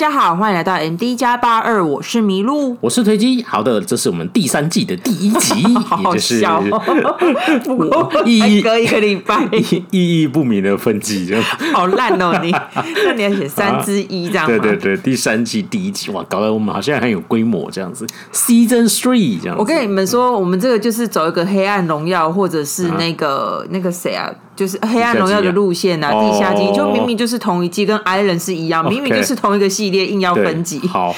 家好，欢迎来到 MD 加八二，我是麋鹿，我是推机。好的，这是我们第三季的第一集，好笑，也就是 意义隔一个礼拜，意义不明的分季，这样 好烂哦！你那你要写三之一这样吗？对对对，第三季第一集哇，搞得我们好像很有规模这样子。Season Three 这样子，我跟你们说，我们这个就是走一个黑暗荣耀，或者是那个、啊、那个谁啊？就是黑暗荣耀的路线啊，地下季就明明就是同一季，跟 Island 是一样，明明就是同一个系列，硬要分级。好，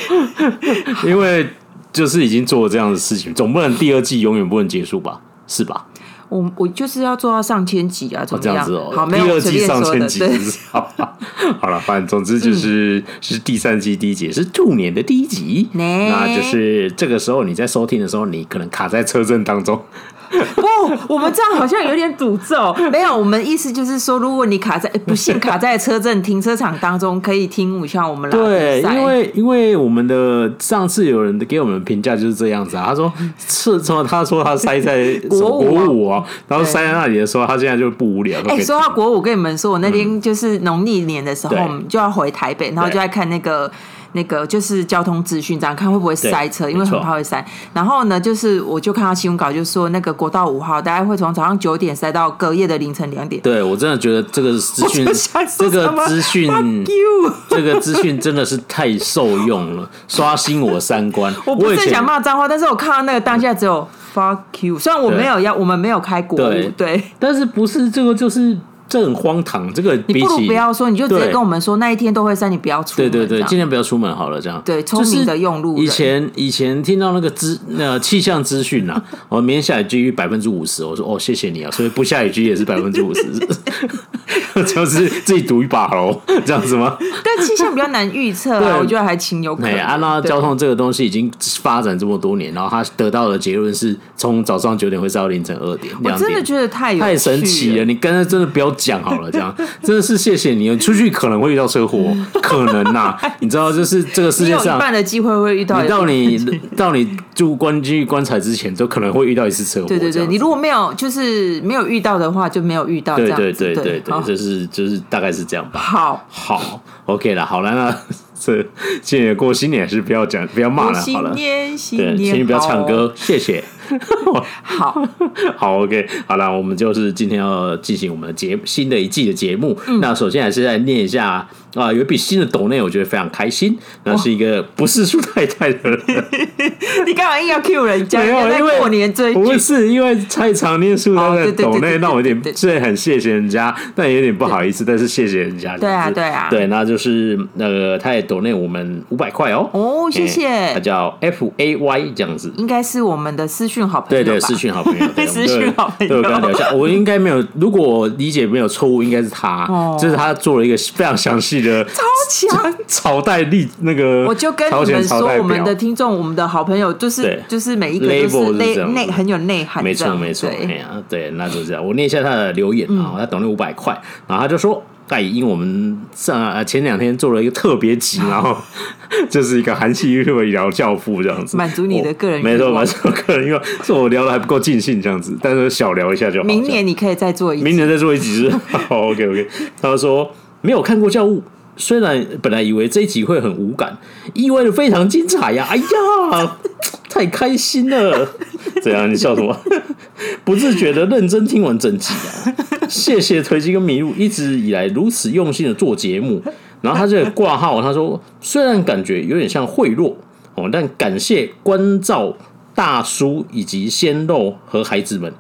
因为就是已经做了这样的事情，总不能第二季永远不能结束吧？是吧？我我就是要做到上千集啊，怎么样？子哦。好，第二季上千集，好，好了，反正总之就是是第三季第一集，是兔年的第一集，那就是这个时候你在收听的时候，你可能卡在车震当中。不，我们这样好像有点诅咒。没有，我们意思就是说，如果你卡在不幸卡在车阵停车场当中，可以听一下我们来。对，因为因为我们的上次有人给我们评价就是这样子啊，他说是什么？他说他塞在国五啊，然后塞在那里的时候，他现在就不无聊。哎，说到国五，跟你们说，我那天就是农历年的时候，我们就要回台北，然后就在看那个。那个就是交通资讯，这样看会不会塞车，因为很怕会塞。然后呢，就是我就看到新闻稿，就说那个国道五号大概会从早上九点塞到隔夜的凌晨两点。对，我真的觉得这个资讯，这个资讯，这个资讯真的是太受用了，刷新我三观。我不是想骂脏话，但是我看到那个当下只有 fuck you。虽然我没有要，我们没有开国五，对，但是不是这个就是。这很荒唐，这个比起你不如不要说，你就直接跟我们说那一天都会塞，你不要出门。对对对，尽量不要出门好了，这样。对，聪明的用路。以前以前听到那个资那气象资讯呐，我 明天下雨几率百分之五十，我说哦谢谢你啊，所以不下雨几率也是百分之五十，就是自己赌一把喽，这样子吗？但气象比较难预测啊，我觉得还情有可原。啊，那交通这个东西已经发展这么多年，然后他得到的结论是从早上九点会塞到凌晨二点，我真的觉得太太神奇了。你刚才真的不要讲好了，这样 真的是谢谢你。出去可能会遇到车祸，可能呐，你知道，就是这个世界上一半的机会会遇到。你到你到你住关进棺材之前，都可能会遇到一次车祸。对对对，你如果没有就是没有遇到的话，就没有遇到。对对对对对，就是就是大概是这样吧。好，好，OK 了，好了，那这今年过新年还是不要讲，不要骂了，好了。新年新年，请你不要唱歌，谢谢。好 好，OK，好了，我们就是今天要进行我们的节新的一季的节目。嗯、那首先还是来念一下啊，有一笔新的抖内，我觉得非常开心。那是一个不是苏太太的人，你干嘛硬要 Q 人家？没有，因为过年追不是因为太常念苏太太的抖内，那我有点虽然很谢谢人家，但也有点不好意思，但是谢谢人家。对啊，对啊，对，那就是那个他也抖内我们五百块哦。哦，谢谢。他叫 F A Y 这样子，应该是我们的私讯好朋友。对对，私讯好朋友，私讯好朋友。对，我跟他聊一下，我应该没有，如果我理解没有错误，应该是他，就是他做了一个非常详细的超强朝代历那个。我就跟你们说，我们的听众，我们的好朋友，就是就是每一个都是内内很有内涵，没错没错。哎呀，对，那就这样。我念一下他的留言啊，他等了五百块，然后他就说。在因为我们上前两天做了一个特别集，然后就是一个韩系 YouTuber 聊教父这样子，满足你的个人没错，满足个人，因为是我聊的还不够尽兴这样子，但是小聊一下就好。明年你可以再做一集，明年再做一集是 好 OK OK。他说没有看过教务，虽然本来以为这一集会很无感，意外的非常精彩呀！哎呀，太开心了！怎样？你笑什么？不自觉的认真听完整集啊！谢谢推机跟麋鹿一直以来如此用心的做节目，然后他这个挂号，他说虽然感觉有点像贿赂哦，但感谢关照大叔以及鲜肉和孩子们。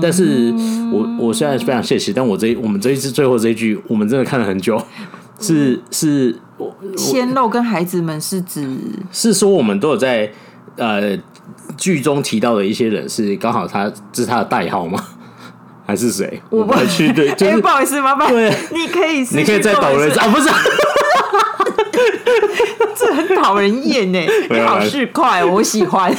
但是我我现在非常谢谢，但我这我们这一次最后这一句，我们真的看了很久，是是，鲜肉跟孩子们是指是说我们都有在呃剧中提到的一些人，是刚好他这是他的代号吗？还是谁？我不去对，就是不好意思，麻烦对，你可以，你可以再抖人啊，不是，这很讨人厌呢，你好市侩，我喜欢。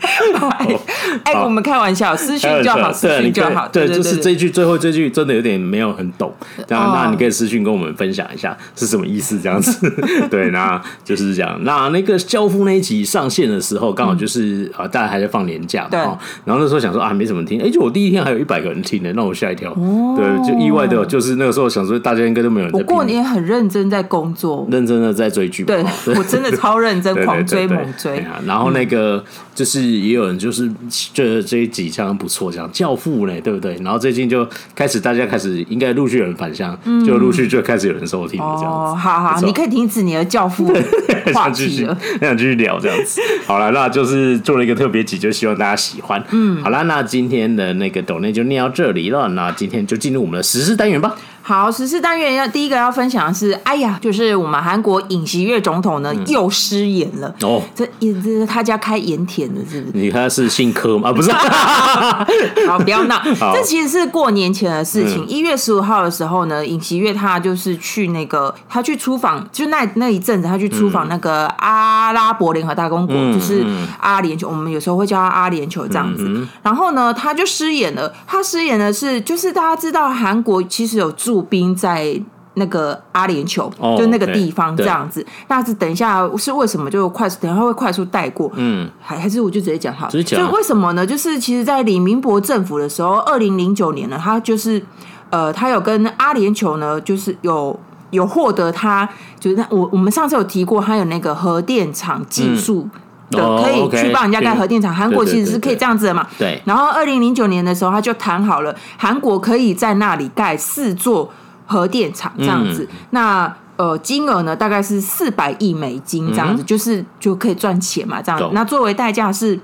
哎，我们开玩笑，私讯就好，私讯就好。对，就是这句最后这句真的有点没有很懂，这样那你可以私讯跟我们分享一下是什么意思，这样子。对，那就是这样。那那个教父那一集上线的时候，刚好就是啊，大家还在放年假嘛。对。然后那时候想说啊，没什么听，哎，就我第一天还有一百个人听呢，让我吓一跳。对，就意外的，就是那个时候想说，大家应该都没有人。不过年很认真在工作，认真的在追剧。对，我真的超认真，狂追猛追。然后那个就是也有人就是觉得这一集相当不错，这样教父呢，对不对？然后最近就开始大家开始应该陆续有人返乡，就陆续就开始有人收听了这样子。哦，好好，你可以停止你的教父 话题了，想继续聊这样子。好了，那就是做了一个特别集，就希望大家喜欢。嗯，好了，那今天的那个抖内就念到这里了，那今天就进入我们的时事单元吧。好，十四单元要第一个要分享的是，哎呀，就是我们韩国尹锡悦总统呢、嗯、又失言了哦，这也这是他家开盐田的，是不是？你看是姓柯吗？啊不是，好，不要闹，这其实是过年前的事情。一、嗯、月十五号的时候呢，尹锡悦他就是去那个，他去出访，就那那一阵子，他去出访那个阿拉伯联合大公国，嗯、就是阿联酋，我们有时候会叫他阿联酋这样子。然后呢，他就失言了，他失言的是，就是大家知道韩国其实有驻兵在那个阿联酋，就那个地方这样子。那是等一下是为什么？就快速，等一下会快速带过。嗯，还还是我就直接讲好。就为什么呢？就是其实，在李明博政府的时候，二零零九年呢，他就是呃，他有跟阿联酋呢，就是有有获得他，就是那我我们上次有提过，他有那个核电厂技术。的可以去帮人家盖核电厂，韩国其实是可以这样子的嘛？对。然后二零零九年的时候，他就谈好了，韩国可以在那里盖四座核电厂，这样子。那呃，金额呢大概是四百亿美金，这样子，就是就可以赚钱嘛，这样子。那作为代价是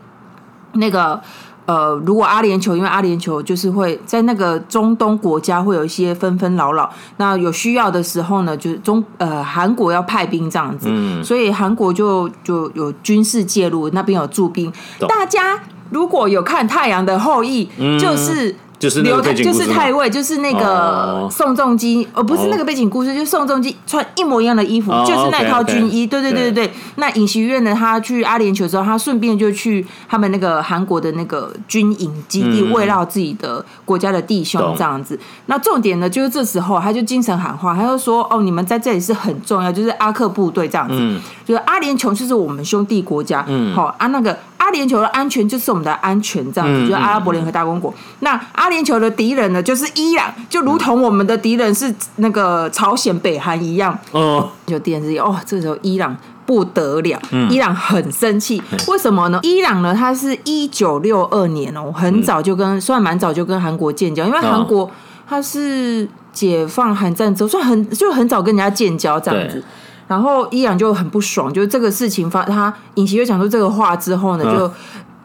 那个。呃，如果阿联酋，因为阿联酋就是会在那个中东国家会有一些纷纷扰扰，那有需要的时候呢，就是中呃韩国要派兵这样子，嗯、所以韩国就就有军事介入，那边有驻兵。大家如果有看《太阳的后裔》，嗯，就是。就是那个就是太尉，就是那个宋仲基，哦不是那个背景故事，就是宋仲基穿一模一样的衣服，就是那套军衣。对对对对对。那尹锡悦呢？他去阿联酋之后，他顺便就去他们那个韩国的那个军营基地，慰劳自己的国家的弟兄这样子。那重点呢，就是这时候他就精神喊话，他就说：“哦，你们在这里是很重要，就是阿克部队这样子，就是阿联酋就是我们兄弟国家。”嗯，好啊，那个。阿联酋的安全就是我们的安全，这样子，就是阿拉伯联合大公国。那阿联酋的敌人呢，就是伊朗，就如同我们的敌人是那个朝鲜、北韩一样。哦，就电视哦，这时候伊朗不得了，伊朗很生气，为什么呢？伊朗呢，它是一九六二年哦，很早就跟，算蛮早就跟韩国建交，因为韩国它是解放韩战之后，算很就很早跟人家建交这样子。然后伊朗就很不爽，就是这个事情发，他尹锡悦讲出这个话之后呢，就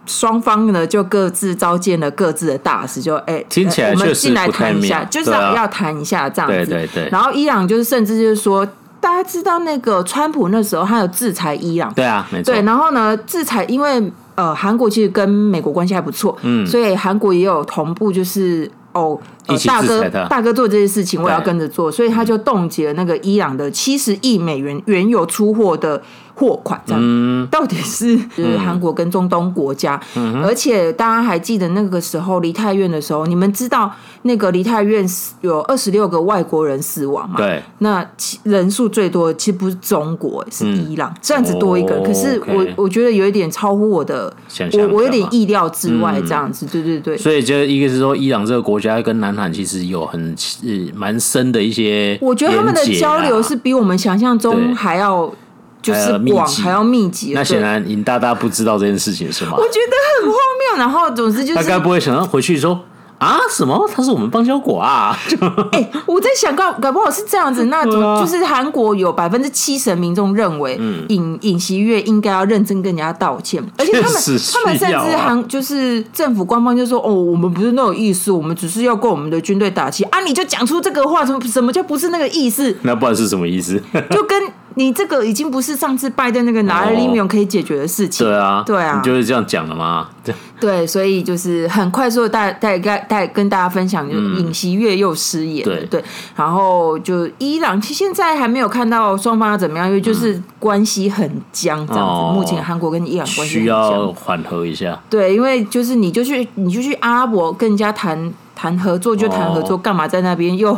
双方呢就各自召见了各自的大使，就哎，听起来我们进来谈一下，就是要要谈一下这样子。对对对。然后伊朗就是甚至就是说，大家知道那个川普那时候他有制裁伊朗，对啊，没错。对，然后呢，制裁因为呃韩国其实跟美国关系还不错，嗯，所以韩国也有同步就是。哦，呃、大哥，大哥做这些事情，我也要跟着做，所以他就冻结了那个伊朗的七十亿美元原油出货的货款，这样、嗯、到底是就是韩国跟中东国家，嗯、而且大家还记得那个时候梨泰院的时候，你们知道那个梨泰院有二十六个外国人死亡嘛？对，那人数最多其实不是中国，是伊朗，这样子多一个，嗯、可是我我觉得有一点超乎我的，想象我我有点意料之外，这样子，嗯、对对对，所以就一个是说伊朗这个国家跟南韩其实有很蛮深的一些，我觉得他们的交流是比我们想象中还要。就是广还要密集，那显然尹大大不知道这件事情是吗？我觉得很荒谬，然后总之就是他该不会想要回去说。啊？什么？他是我们邦交国啊？哎、欸，我在想，搞搞不好是这样子。那种就是韩国有百分之七十的民众认为尹尹锡悦应该要认真跟人家道歉，而且他们、啊、他们甚至韩就是政府官方就说：“哦，我们不是那种意思，我们只是要跟我们的军队打气啊！”你就讲出这个话，什么什么叫不是那个意思？那不然是什么意思？就跟你这个已经不是上次拜登那个拿了利米可以解决的事情。对啊，对啊，你就是这样讲的吗？对，所以就是很快速的带带带带跟大家分享，就是尹锡悦又失言了。对，然后就伊朗，其实现在还没有看到双方要怎么样，因为就是关系很僵这样子。目前韩国跟伊朗关系需要缓和一下。对，因为就是你就去你就去阿拉伯跟人家谈谈合作，就谈合作，干嘛在那边又？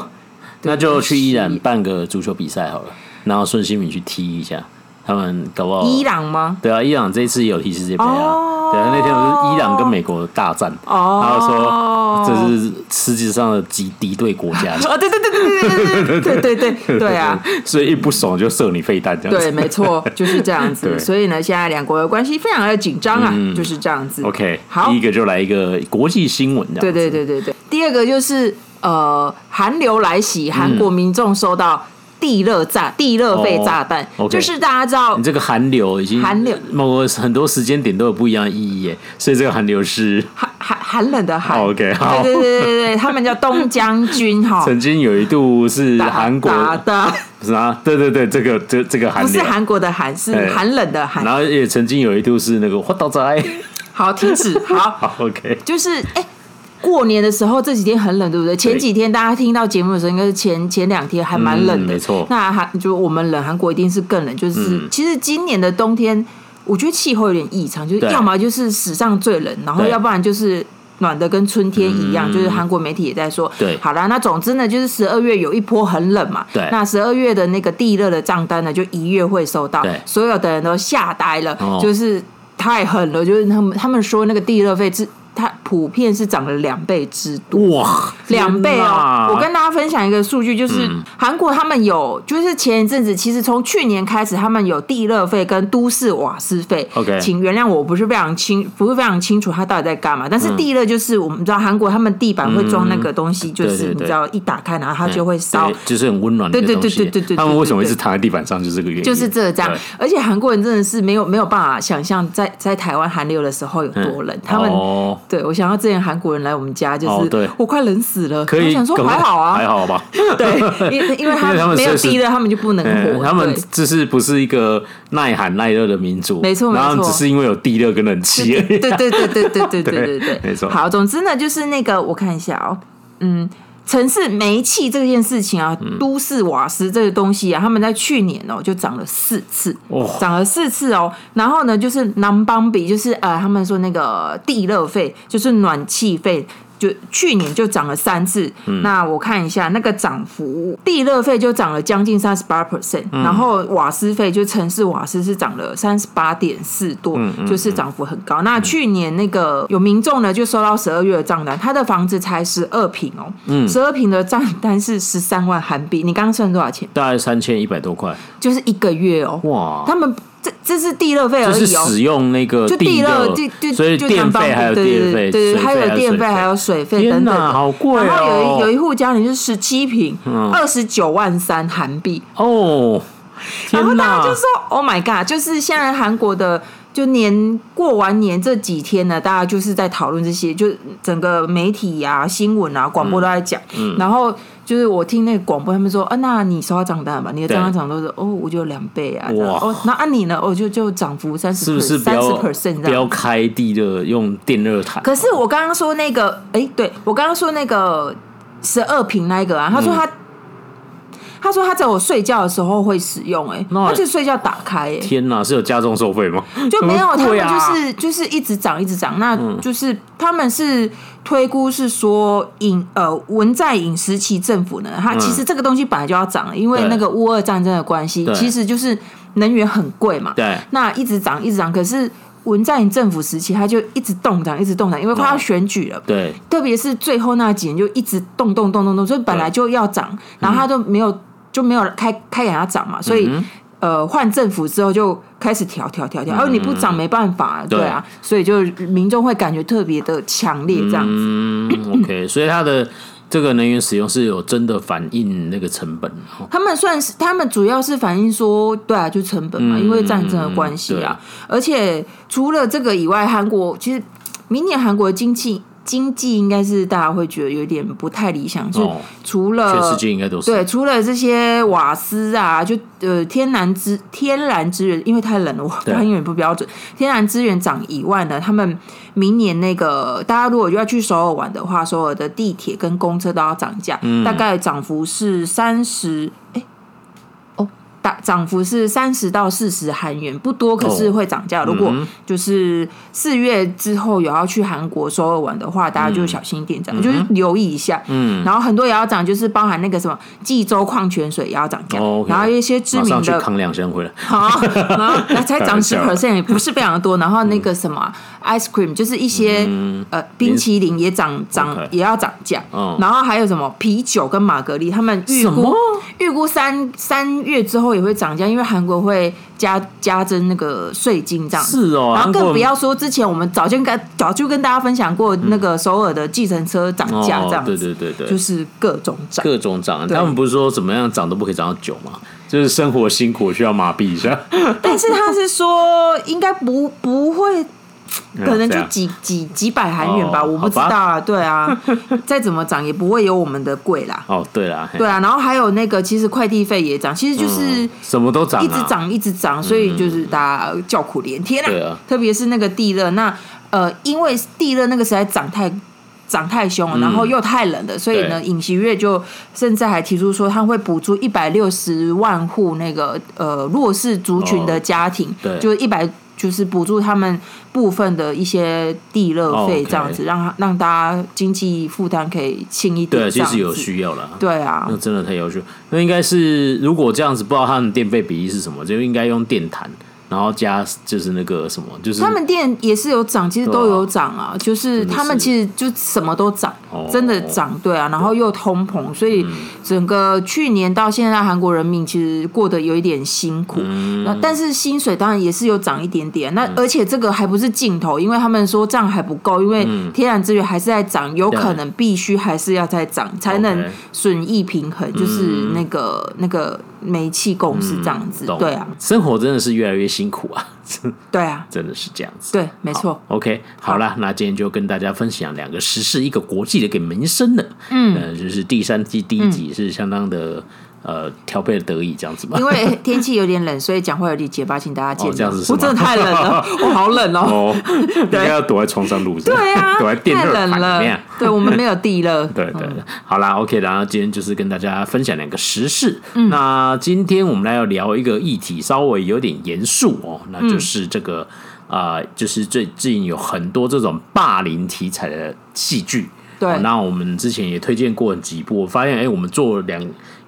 那就去伊朗办个足球比赛好了，然后孙兴敏去踢一下，他们搞不好。伊朗吗？对啊，伊朗这一次也有踢世界杯啊。对啊，那天不是伊朗跟美国大战，然后说这是世界上的极敌对国家。哦，对对对对对对对对对对对啊！所以一不爽就射你飞弹这样子。对，没错，就是这样子。所以呢，现在两国的关系非常的紧张啊，就是这样子。OK，好，第一个就来一个国际新闻。对对对对对，第二个就是。呃，寒流来袭，韩国民众收到地热炸、地热费炸弹，就是大家知道，你这个寒流已经寒流，某个很多时间点都有不一样的意义耶，所以这个寒流是寒寒寒冷的寒。OK，好，对对对对对，他们叫东将军哈，曾经有一度是韩国的，不是啊？对对对，这个这这个寒不是韩国的寒，是寒冷的寒。然后也曾经有一度是那个花刀仔，好，停止，好，OK，就是哎。过年的时候这几天很冷，对不对？前几天大家听到节目的时候，应该是前前两天还蛮冷的。没错。那韩就我们冷，韩国一定是更冷。就是其实今年的冬天，我觉得气候有点异常，就是要么就是史上最冷，然后要不然就是暖的跟春天一样。就是韩国媒体也在说，对，好啦，那总之呢，就是十二月有一波很冷嘛。对。那十二月的那个地热的账单呢，就一月会收到。对。所有的人都吓呆了，就是太狠了，就是他们他们说那个地热费是。它普遍是涨了两倍之多哇，两倍哦！我跟大家分享一个数据，就是韩国他们有，就是前一阵子，其实从去年开始，他们有地热费跟都市瓦斯费。OK，请原谅我不是非常清，不是非常清楚他到底在干嘛。但是地热就是我们知道韩国他们地板会装那个东西，就是你知道一打开然后它就会烧，就是很温暖的。对对对对对对。他们为什么一直躺在地板上？就是这个原因。就是这样，而且韩国人真的是没有没有办法想象在在台湾寒流的时候有多冷。他们对我想到之前。韩国人来我们家，就是我快冷死了。可以想说还好啊，还好吧？对，因 因为他们没有地热，他们就不能活。他们只是不是一个耐寒耐热的民族，没错没错，只是因为有地热跟冷气。对对对对对对对对对，没错。好，总之呢，就是那个我看一下哦，嗯。城市煤气这件事情啊，都市瓦斯这个东西啊，他们在去年哦就涨了四次，涨了四次哦。然后呢，就是南邦比，就是呃，他们说那个地热费，就是暖气费。就去年就涨了三次，嗯、那我看一下那个涨幅，地热费就涨了将近三十八 percent，然后瓦斯费就城市瓦斯是涨了三十八点四多，就是涨幅很高。嗯、那去年那个有民众呢就收到十二月的账单，他的房子才十二平哦，十二平的账单是十三万韩币，你刚刚算多少钱？大概三千一百多块，就是一个月哦。哇，他们。这这是地热费而已哦，就是使用那个就地热，就就所以电费还有电费，对对，还有电费还有水费等等，好贵哦。然后有一有一户家庭是十七平，二十九万三韩币哦。然后大家就说：“Oh my god！” 就是现在韩国的，就年过完年这几天呢，大家就是在讨论这些，就整个媒体啊、新闻啊、广播都在讲，然后。就是我听那个广播，他们说啊，那你收到账单吧？你的账单涨都是哦，我就两倍啊。哇！哦，那按你呢？哦，就就涨幅三十，是不是三十 percent？不要开地热，用电热毯。可是我刚刚说那个，哎、欸，对我刚刚说那个十二平那个啊，他说他。嗯他说他在我睡觉的时候会使用，哎，他就睡觉打开，哎，天哪，是有加重收费吗？就没有，他们就是就是一直涨，一直涨，那就是他们是推估是说尹呃文在寅时期政府呢，他其实这个东西本来就要涨，因为那个乌俄战争的关系，其实就是能源很贵嘛，对，那一直涨一直涨，可是文在寅政府时期他就一直动涨，一直动涨，因为快要选举了，对，特别是最后那几年就一直动动动动动，所以本来就要涨，然后他都没有。就没有开开给他涨嘛，所以、嗯、呃换政府之后就开始调调调调，然后、嗯、哼你不涨没办法，对啊，对所以就民众会感觉特别的强烈这样子。嗯，OK，所以他的这个能源使用是有真的反映那个成本。他们算是他们主要是反映说，对啊，就成本嘛，嗯、因为战争的关系啊。而且除了这个以外，韩国其实明年韩国的经济。经济应该是大家会觉得有点不太理想，就除了全世界应该都是。对，除了这些瓦斯啊，就呃天然资天然资源，因为太冷了，我发音有点不标准，天然资源涨以外呢，他们明年那个大家如果要去首尔玩的话，首尔的地铁跟公车都要涨价，嗯、大概涨幅是三十哎。大涨幅是三十到四十韩元，不多，可是会涨价。如果就是四月之后有要去韩国首尔玩的话，大家就小心一点涨，就是留意一下。嗯，然后很多也要涨，就是包含那个什么济州矿泉水也要涨价，然后一些知名的扛两箱回来，好，然后才涨十 percent，也不是非常的多。然后那个什么 ice cream，就是一些呃冰淇淋也涨涨也要涨价。然后还有什么？啤酒跟玛格丽，他们预估预估三三月之后。也会涨价，因为韩国会加加征那个税金，这样是哦。然后更不要说之前我们早就跟早就跟大家分享过那个首尔的计程车涨价，这样、嗯哦、对对对对，就是各种涨，各种涨。他们不是说怎么样涨都不可以涨到九吗？就是生活辛苦需要麻痹一下。但是他是说应该不不会。可能就几几几百韩元吧，我不知道啊。对啊，再怎么涨也不会有我们的贵啦。哦，对啦，对啊。然后还有那个，其实快递费也涨，其实就是什么都涨，一直涨一直涨，所以就是大家叫苦连天啊。特别是那个地热，那呃，因为地热那个实在涨太涨太凶了，然后又太冷了，所以呢，尹锡悦就甚至还提出说，他会补助一百六十万户那个呃弱势族群的家庭，对，就一百。就是补助他们部分的一些地热费，这样子让他让大家经济负担可以轻一点。对，其实有需要了。对啊，那真的太优秀。那应该是如果这样子，不知道他们电费比例是什么，就应该用电毯。然后加就是那个什么，就是他们店也是有涨，其实都有涨啊。就是他们其实就什么都涨，真的涨，对啊。然后又通膨，所以整个去年到现在，韩国人民其实过得有一点辛苦。那但是薪水当然也是有涨一点点。那而且这个还不是尽头，因为他们说这样还不够，因为天然资源还是在涨，有可能必须还是要再涨，才能损益平衡。就是那个那个。煤气公司这样子，嗯、对啊，生活真的是越来越辛苦啊，对啊，真的是这样子，对，没错。OK，好了，那今天就跟大家分享两个时事，一个国际的，一个民生的，嗯，呃，就是第三季第一集是相当的。嗯呃，调配的得意这样子吧。因为天气有点冷，所以讲话有点结巴，请大家见谅。哦，这样子是吗？我真的太冷了，我好冷哦。应该要躲在床上录。对啊，躲在电热毯里面。对，我们没有地热。对对对，好啦，OK，然后今天就是跟大家分享两个时事。那今天我们来要聊一个议题，稍微有点严肃哦，那就是这个啊，就是最近有很多这种霸凌题材的戏剧。对，那我们之前也推荐过几部，我发现哎，我们做两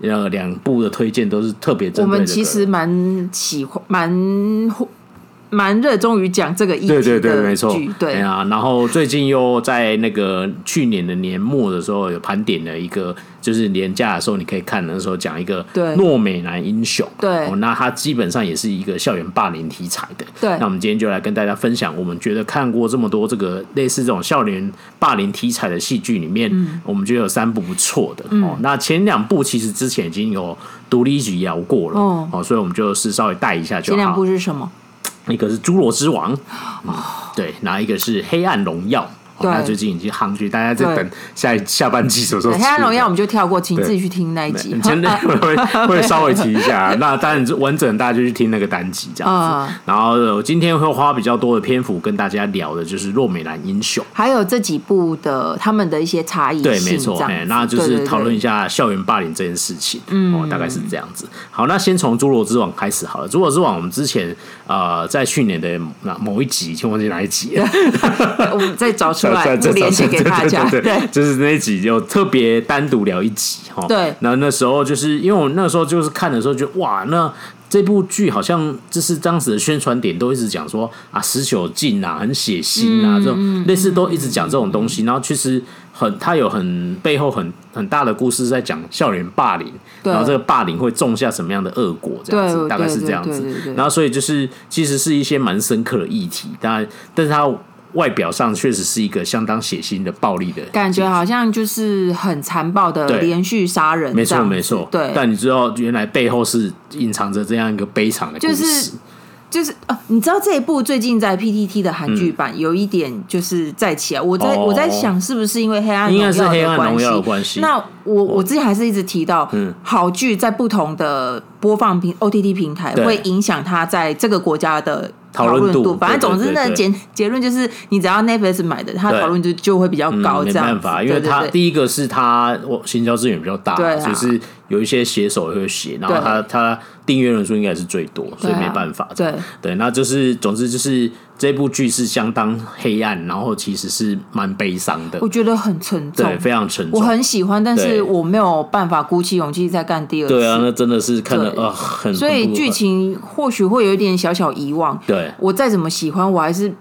呃两部的推荐都是特别针对的。我们其实蛮喜欢蛮。蛮热衷于讲这个议题的，对对对，没错，对啊。然后最近又在那个去年的年末的时候，有盘点了一个，就是年假的时候你可以看的时候讲一个《诺美男英雄》。对，哦，那它基本上也是一个校园霸凌题材的。对，那我们今天就来跟大家分享，我们觉得看过这么多这个类似这种校园霸凌题材的戏剧里面，嗯，我们觉得有三部不错的。嗯，哦，那前两部其实之前已经有独立一集聊过了。哦，哦，所以我们就是稍微带一下就好。前两部是什么？一个是《侏罗之王》，嗯，对，然后一个是《黑暗荣耀》。那最近已经夯剧，大家在等下下半季什么时候？《黑暗荣耀》我们就跳过，请自己去听那一集。真的 会会稍微提一下，那当然完整大家就去听那个单集这样子。然后我今天会花比较多的篇幅跟大家聊的就是《洛美兰英雄》，还有这几部的他们的一些差异。对，没错，哎那就是讨论一下校园霸凌这件事情。嗯，大概是这样子。好，那先从《侏罗之王》开始好了。《侏罗之王》我们之前呃在去年的那某一集，请忘记哪一集了，我们再找出。对，这连接给大家。对，就是那一集就特别单独聊一集哈。对，然后那时候就是因为我那时候就是看的时候就哇，那这部剧好像就是当时的宣传点都一直讲说啊，十九禁啊，很血腥啊，这种类似都一直讲这种东西。然后其实很，它有很背后很很大的故事在讲校园霸凌，然后这个霸凌会种下什么样的恶果，这样子大概是这样子。然后所以就是其实是一些蛮深刻的议题，当然，但是它。外表上确实是一个相当血腥的暴力的感觉，好像就是很残暴的连续杀人。没错，没错。对，但你知道，原来背后是隐藏着这样一个悲惨的故事。就是就是哦，你知道这一部最近在 PTT 的韩剧版有一点就是在起来，我在我在想是不是因为黑暗应该是黑暗荣耀的关系？那我我之前还是一直提到，嗯，好剧在不同的播放平 OTT 平台会影响它在这个国家的。讨论度，反正总之呢，结结论就是，你只要 Netflix 买的，它讨论就就会比较高。这样，没办法，因为它第一个是它我行销资源比较大，就是有一些写手也会写，然后它它订阅人数应该是最多，所以没办法。对对，那就是总之就是。这部剧是相当黑暗，然后其实是蛮悲伤的。我觉得很沉重，对，非常沉重。我很喜欢，但是我没有办法鼓起勇气再干第二次。对啊，那真的是看了啊，很。所以剧情或许会有一点小小遗忘。对，我再怎么喜欢，我还是。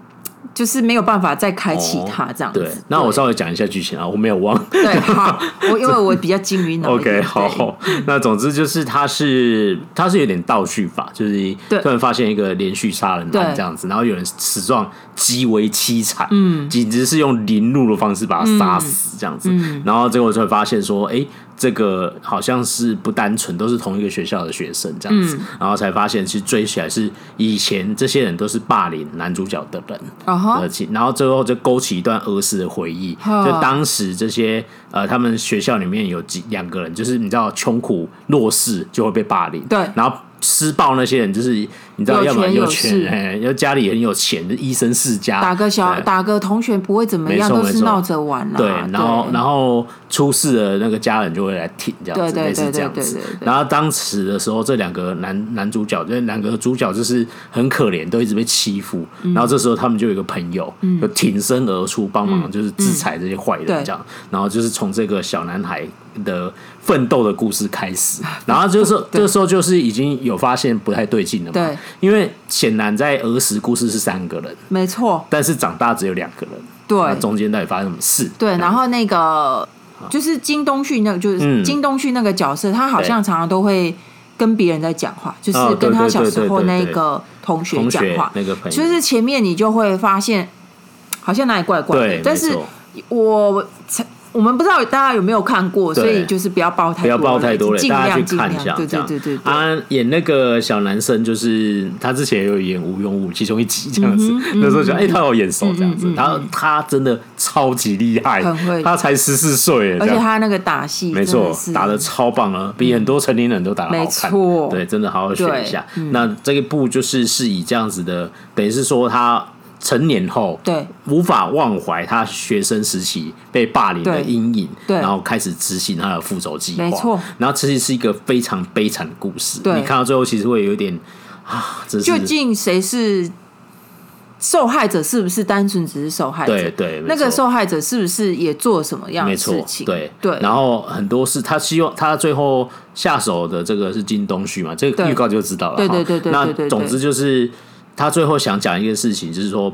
就是没有办法再开启它这样子。对，那我稍微讲一下剧情啊，我没有忘。对，好，我因为我比较精于脑。OK，好。那总之就是，它是它是有点倒叙法，就是突然发现一个连续杀人案这样子，然后有人死状极为凄惨，嗯，简直是用凌辱的方式把他杀死这样子，然后最后就会发现说，哎。这个好像是不单纯，都是同一个学校的学生这样子，嗯、然后才发现，其实追起来是以前这些人都是霸凌男主角的人，而且、uh. 然后最后就勾起一段儿时的回忆，uh. 就当时这些呃，他们学校里面有几两个人，就是你知道穷苦弱势就会被霸凌，对，然后。施暴那些人就是你知道，要么有钱，哎，要家里很有钱，的医生世家，打个小打个同学不会怎么样，都是闹着玩了。对，然后然后出事的那个家人就会来挺这样子，类似这样子。然后当时的时候，这两个男男主角，这两个主角就是很可怜，都一直被欺负。然后这时候他们就有一个朋友，就挺身而出帮忙，就是制裁这些坏人这样。然后就是从这个小男孩的奋斗的故事开始，然后就是这个 时候就是已经有发现不太对劲了嘛。对，因为显然在儿时故事是三个人，没错，但是长大只有两个人。对，中间到底发生什么事？对，然后那个就是金东旭，那个就是金东旭那个角色，他好像常常都会跟别人在讲话，就是跟他小时候那个同学讲话，那个朋友。就是前面你就会发现好像哪里怪怪的，但是我我们不知道大家有没有看过，所以就是不要爆太多，不要爆太多了，大家去看一下。对对对对，啊，演那个小男生就是他之前有演《无用物》其中一集这样子，那时候就哎，他有眼熟这样子，然后他真的超级厉害，他才十四岁，而且他那个打戏没错，打的超棒啊，比很多成年人都打的好看。对，真的好好学一下。那这一部就是是以这样子的，等于是说他。成年后，对，无法忘怀他学生时期被霸凌的阴影，对，然后开始执行他的复仇计划，没错。然后其实是一个非常悲惨的故事，对，你看到最后其实会有点啊，这是究竟谁是受害者？是不是单纯只是受害者？对对，那个受害者是不是也做了什么样的事情？对对。然后很多事，他希望他最后下手的这个是金东旭嘛？这个预告就知道了。对对对对。那总之就是。他最后想讲一个事情，就是说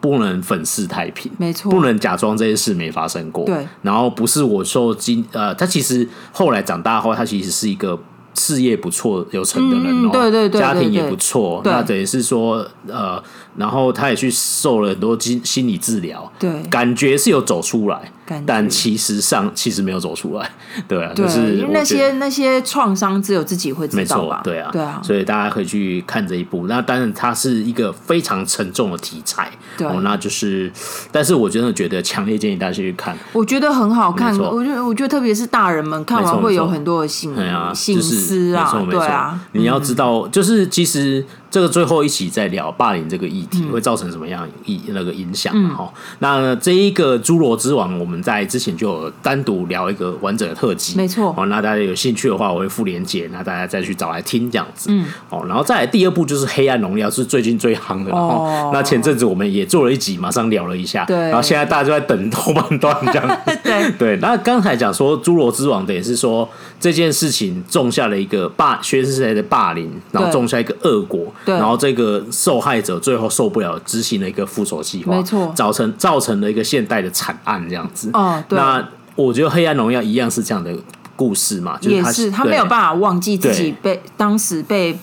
不能粉饰太平，没错，不能假装这些事没发生过。对，然后不是我受今呃，他其实后来长大后，他其实是一个事业不错、有成的人哦，对对对，家庭也不错。那等于是说呃，然后他也去受了很多心心理治疗，对，感觉是有走出来。但其实上其实没有走出来，对啊，就是那些那些创伤只有自己会知道吧？对啊，对啊，所以大家可以去看这一部。那当然它是一个非常沉重的题材，对，那就是，但是我真的觉得强烈建议大家去看，我觉得很好看。我觉得我觉得特别是大人们看完会有很多的心心思啊，对啊，你要知道，就是其实。这个最后一起再聊霸凌这个议题会造成什么样影那个影响哈？嗯、那这一个《侏罗之王》，我们在之前就有单独聊一个完整的特辑，没错。好，那大家有兴趣的话，我会附连接，那大家再去找来听这样子。嗯，好，然后再来第二部就是《黑暗荣耀》，是最近最夯的。哦，那前阵子我们也做了一集，马上聊了一下。对，然后现在大家就在等后半段这样。对对，那刚才讲说《侏罗之王》的也是说这件事情种下了一个霸学生时代的霸凌，然后种下一个恶果。对然后这个受害者最后受不了，执行了一个复仇计划，没错，造成造成了一个现代的惨案这样子。哦，对。那我觉得《黑暗荣耀》一样是这样的故事嘛，就是他，也是他没有办法忘记自己被当时被。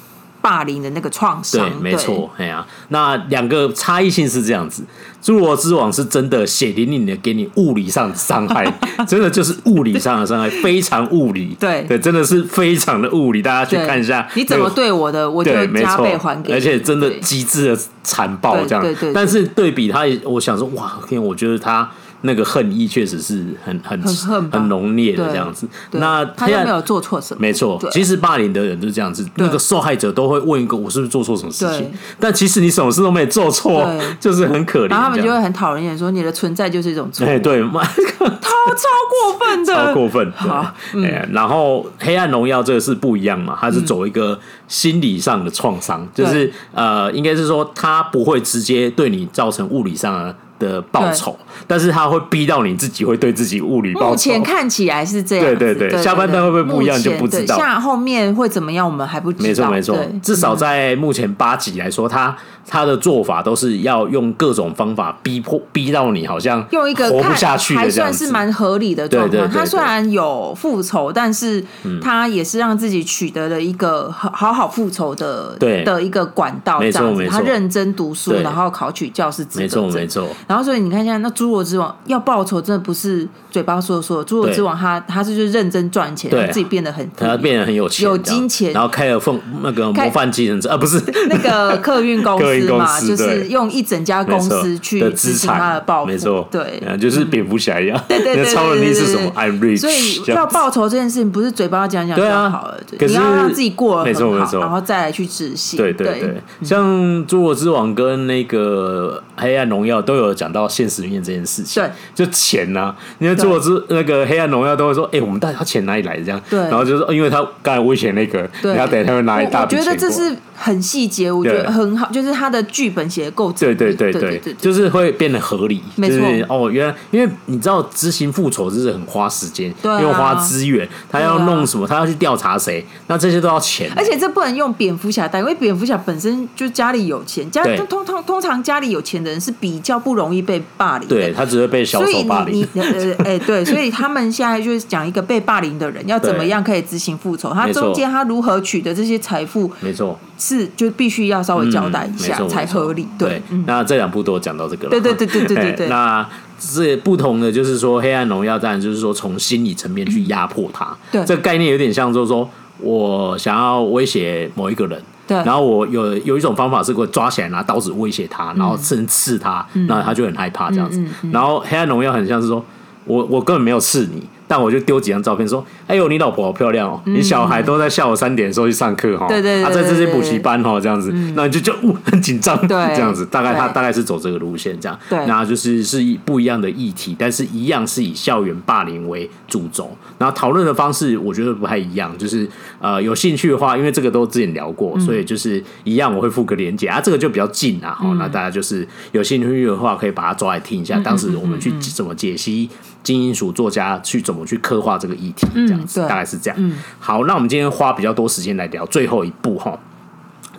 霸凌的那个创伤。对，没错，哎呀、啊，那两个差异性是这样子，《侏罗之王》是真的血淋淋的给你物理上的伤害，真的就是物理上的伤害，非常物理。对对，真的是非常的物理，大家去看一下。你怎么对我的，我就加倍还给你。而且真的极致的残暴这样。对对，但是对比他，我想说，哇，天，我觉得他。那个恨意确实是很很很浓烈的这样子。那他又没有做错什么，没错。其实霸凌的人就是这样子，那个受害者都会问一个：我是不是做错什么事情？但其实你什么事都没做错，就是很可怜。然后他们就会很讨人厌说：你的存在就是一种错。哎，对，超 超过分的，超过分。好，然后黑暗荣耀这个是不一样嘛？它是走一个心理上的创伤，就是呃，应该是说他不会直接对你造成物理上的。的报酬，但是他会逼到你自己会对自己物理报酬。目前看起来是这样，对对对，下半段会不会不一样就不知道。下后面会怎么样，我们还不知道。没错没错，至少在目前八集来说，他他的做法都是要用各种方法逼迫逼到你，好像用一个活不下去的，还算是蛮合理的状况。他虽然有复仇，但是他也是让自己取得了一个好好复仇的的一个管道。这样子，他认真读书，然后考取教师资格。没错没错。然后，所以你看，现在那侏罗之王要报仇，真的不是嘴巴说说。侏罗之王他他是就是认真赚钱，让自己变得很他变得很有钱，有金钱，然后开了凤那个模范计程车啊，不是那个 客运公司嘛，就是用一整家公司去执行他的报复。没错，对，就是蝙蝠侠一样。对对对，超能力是什么？I'm rich。所以要报仇这件事情，不是嘴巴讲讲就好了，你要让自己过得很好，然后再来去执行。对对对，像侏罗之王跟那个黑暗荣耀都有讲到现实里面这件事情，对，就钱呐。你看侏罗之那个黑暗荣耀都会说，哎，我们到底要钱哪里来？这样，对。然后就是因为他刚才威胁那个，然后等他会拿一大笔钱。我觉得这是很细节，我觉得很好，就是他的剧本写的够对对对对对，就是会变得合理。没错。哦，原来因为你知道执行复仇就是很花时间，对又花资源，他要弄什么？他要去调查谁？那这些都要钱。而且这不能用蝙蝠侠带，因为蝙蝠侠本身就家里有钱，家通通通常家里有钱的人是比较不容易被霸凌。对，他只会被小丑霸凌。所以你，呃，哎，对，所以他们现在就是讲一个被霸凌的人要怎么样可以执行复仇，他中间他如何取得这些财富，没错，是就必须要稍微交代一下才合理。对，那这两部都有讲到这个了。对对对对对对对。那这不同的就是说，黑暗荣耀当然就是说从心理层面去压迫他。对，这个概念有点像，就是说我想要威胁某一个人。对，然后我有有一种方法是会抓起来拿刀子威胁他，然后甚至刺他，那他就很害怕这样子。然后黑暗荣耀很像是说，我我根本没有刺你。但我就丢几张照片说：“哎呦，你老婆好漂亮哦！你小孩都在下午三点的时候去上课哈，对对，他在这些补习班哈，这样子，那你就就很紧张，对，这样子，大概他大概是走这个路线这样，对，那就是是不一样的议题，但是一样是以校园霸凌为主轴，然后讨论的方式我觉得不太一样，就是呃有兴趣的话，因为这个都之前聊过，所以就是一样我会附个连结。啊，这个就比较近啊，哈，那大家就是有兴趣的话可以把它抓来听一下，当时我们去怎么解析。”金银属作家去怎么去刻画这个议题，这样子、嗯、大概是这样。嗯、好，那我们今天花比较多时间来聊最后一步哈，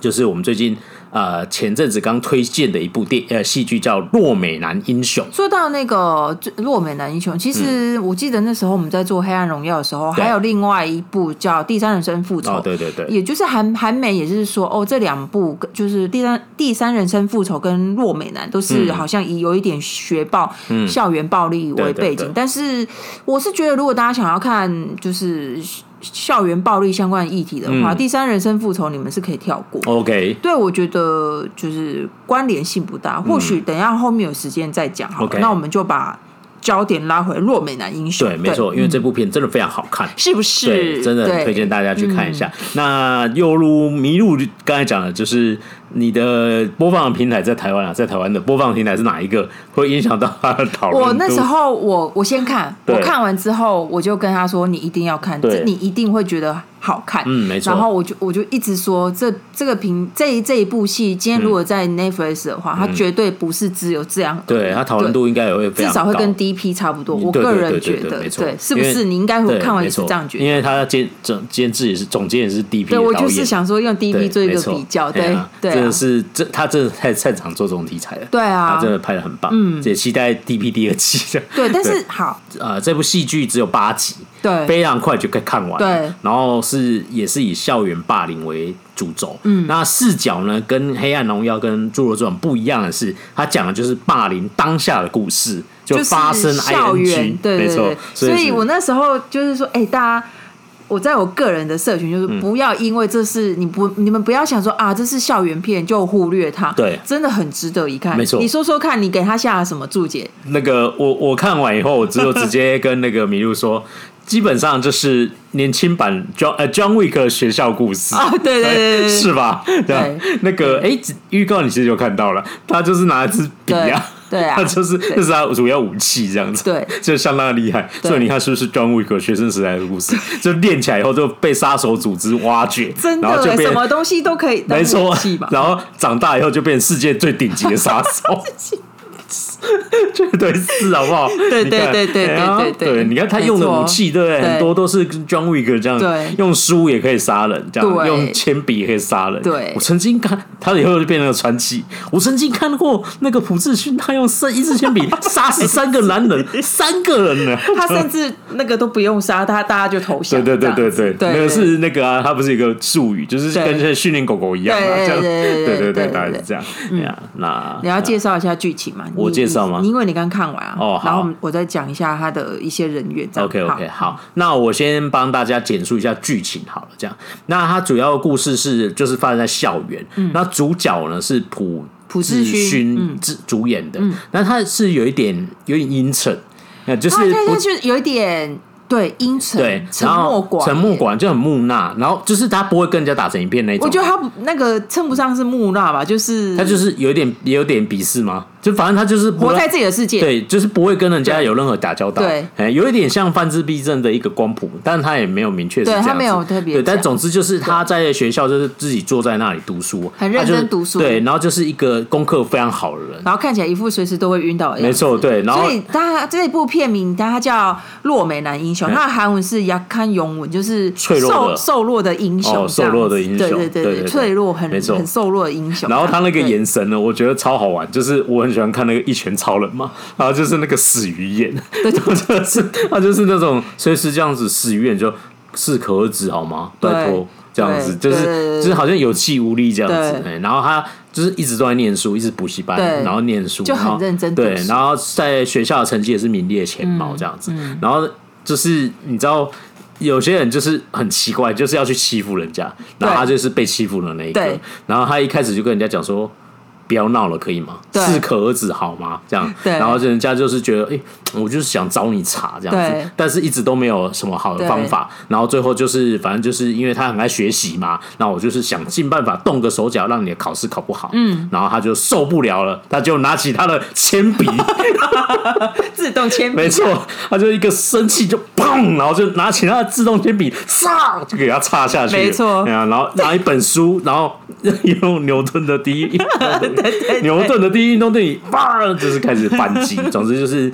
就是我们最近。呃，前阵子刚推荐的一部电呃戏剧叫《弱美男英雄》。说到那个《弱美男英雄》，其实我记得那时候我们在做《黑暗荣耀》的时候，还有另外一部叫《第三人生复仇》。对对对，也就是韩韩美，也就是说，哦，这两部就是第三第三人生复仇跟《弱美男》都是好像以有一点学暴、校园暴力为背景。但是我是觉得，如果大家想要看，就是。校园暴力相关的议题的话，嗯、第三人生复仇你们是可以跳过。OK，对，我觉得就是关联性不大，或许等一下后面有时间再讲好了。Okay. 那我们就把。焦点拉回弱美男英雄，对，没错，因为这部片真的非常好看，是不是？对，真的很推荐大家去看一下。那又如迷路刚才讲的，就是你的播放的平台在台湾啊，在台湾的播放平台是哪一个，会影响到他的讨论。我那时候，我我先看，我看完之后，我就跟他说：“你一定要看，这你一定会觉得。”好看，嗯，没错。然后我就我就一直说，这这个平这一这一部戏，今天如果在 Netflix 的话，它绝对不是只有这样。对，它讨论度应该也会至少会跟 DP 差不多。我个人觉得，对，是不是？你应该会看完也是这样觉得。因为他监总监制也是总监也是 DP。对，我就是想说用 DP 做一个比较，对对。真的是这他真的太擅长做这种题材了。对啊，他真的拍的很棒。嗯，也期待 DP 第二季。对，但是好，呃，这部戏剧只有八集，对，非常快就可以看完。对，然后。是也是以校园霸凌为主轴。嗯，那视角呢，跟《黑暗荣耀》跟《侏罗纪》不一样的是，他讲的就是霸凌当下的故事，就发生校园，对，对，对，没错。所以我那时候就是说，哎、欸，大家。我在我个人的社群，就是不要因为这是你不你们不要想说啊，这是校园片就忽略它，对，真的很值得一看。没错，你说说看，你给他下了什么注解？那个我我看完以后，我只有直接跟那个麋鹿说，基本上就是年轻版 John 呃 John Wick 学校故事。啊，对对对，对，是吧？对，那个哎，预告你其实就看到了，他就是拿一支笔啊。对啊，他 就是这是他主要武器，这样子，对，就相当的厉害。所以你看，是不是 John Wick 学生时代的故事？就练起来以后就被杀手组织挖掘，真的，然后就变什么东西都可以，没错。然后长大以后就变世界最顶级的杀手。绝对是好不好？对对对对对对对，你看他用的武器，对不对？很多都是 John Wick 这样，用书也可以杀人，这样用铅笔也可以杀人。对，我曾经看他以后就变成了传奇。我曾经看过那个朴智勋，他用三一支铅笔杀死 三个男人，三个人呢。他甚至那个都不用杀他，大家就投降。对对对对对，那个是那个啊，他不是一个术语，就是跟训练狗狗一样啊，这样。对对对，大概是这样。嗯，那你要介绍一下剧情吗？我介绍吗。因为你刚看完啊，哦，然后我再讲一下他的一些人员。OK OK，好，那我先帮大家简述一下剧情好了，这样。那他主要的故事是就是发生在校园，嗯、那主角呢是朴朴智勋主主演的，那、嗯、他是有一点有点阴沉，那就是他就有一点。对，阴沉，对，沉默寡，沉默寡就很木讷，然后就是他不会跟人家打成一片那种。我觉得他那个称不上是木讷吧，就是他就是有点也有点鄙视吗？就反正他就是活在自己的世界，对，就是不会跟人家有任何打交道。对，有一点像范自闭症的一个光谱，但是他也没有明确是这样子，对，他没有特别。对，但总之就是他在学校就是自己坐在那里读书，很认真读书。对，然后就是一个功课非常好的人，然后看起来一副随时都会晕倒的样子。没错，对。然后所以他这一部片名，他叫《落美男英雄》，他的韩文是。亚康勇文就是瘦瘦弱的英雄，瘦弱的英雄，对对对，脆弱很很瘦弱的英雄。然后他那个眼神呢，我觉得超好玩，就是我很喜欢看那个一拳超人嘛，然后就是那个死鱼眼，对，就是他就是那种随时这样子死鱼眼就适可而止好吗？拜托这样子，就是就是好像有气无力这样子。然后他就是一直都在念书，一直补习班，然后念书就很认真，对，然后在学校的成绩也是名列前茅这样子，然后。就是你知道，有些人就是很奇怪，就是要去欺负人家，然后他就是被欺负的那一个，然后他一开始就跟人家讲说。不要闹了，可以吗？适可而止好吗？这样，然后人家就是觉得，哎，我就是想找你茬这样子，但是一直都没有什么好的方法。然后最后就是，反正就是因为他很爱学习嘛，那我就是想尽办法动个手脚，让你的考试考不好。嗯，然后他就受不了了，他就拿起他的铅笔，自动铅笔，没错，他就一个生气就砰，然后就拿起他的自动铅笔，唰就给他插下去，没错，然后拿一本书，然后 用牛顿的第一。牛顿的第一运动定理，叭，就是开始反击。总之就是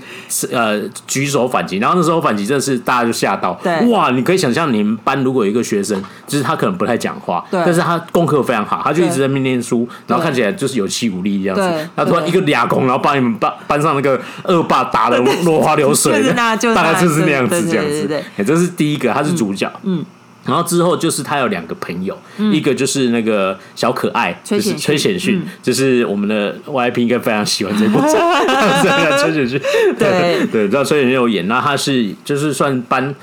呃，举手反击。然后那时候反击真的是大家就吓到，哇！你可以想象，你们班如果有一个学生，就是他可能不太讲话，但是他功课非常好，他就一直在那边念书，然后看起来就是有气无力这样子。他突然一个俩拱，然后把你们班班上那个恶霸打的落花流水，大概就是那样子这样子。哎，这是第一个，他是主角。嗯。然后之后就是他有两个朋友，一个就是那个小可爱，就是崔显训，就是我们的 VIP 应该非常喜欢这部剧。崔显训，对对，知道崔显训有演，那他是就是算班。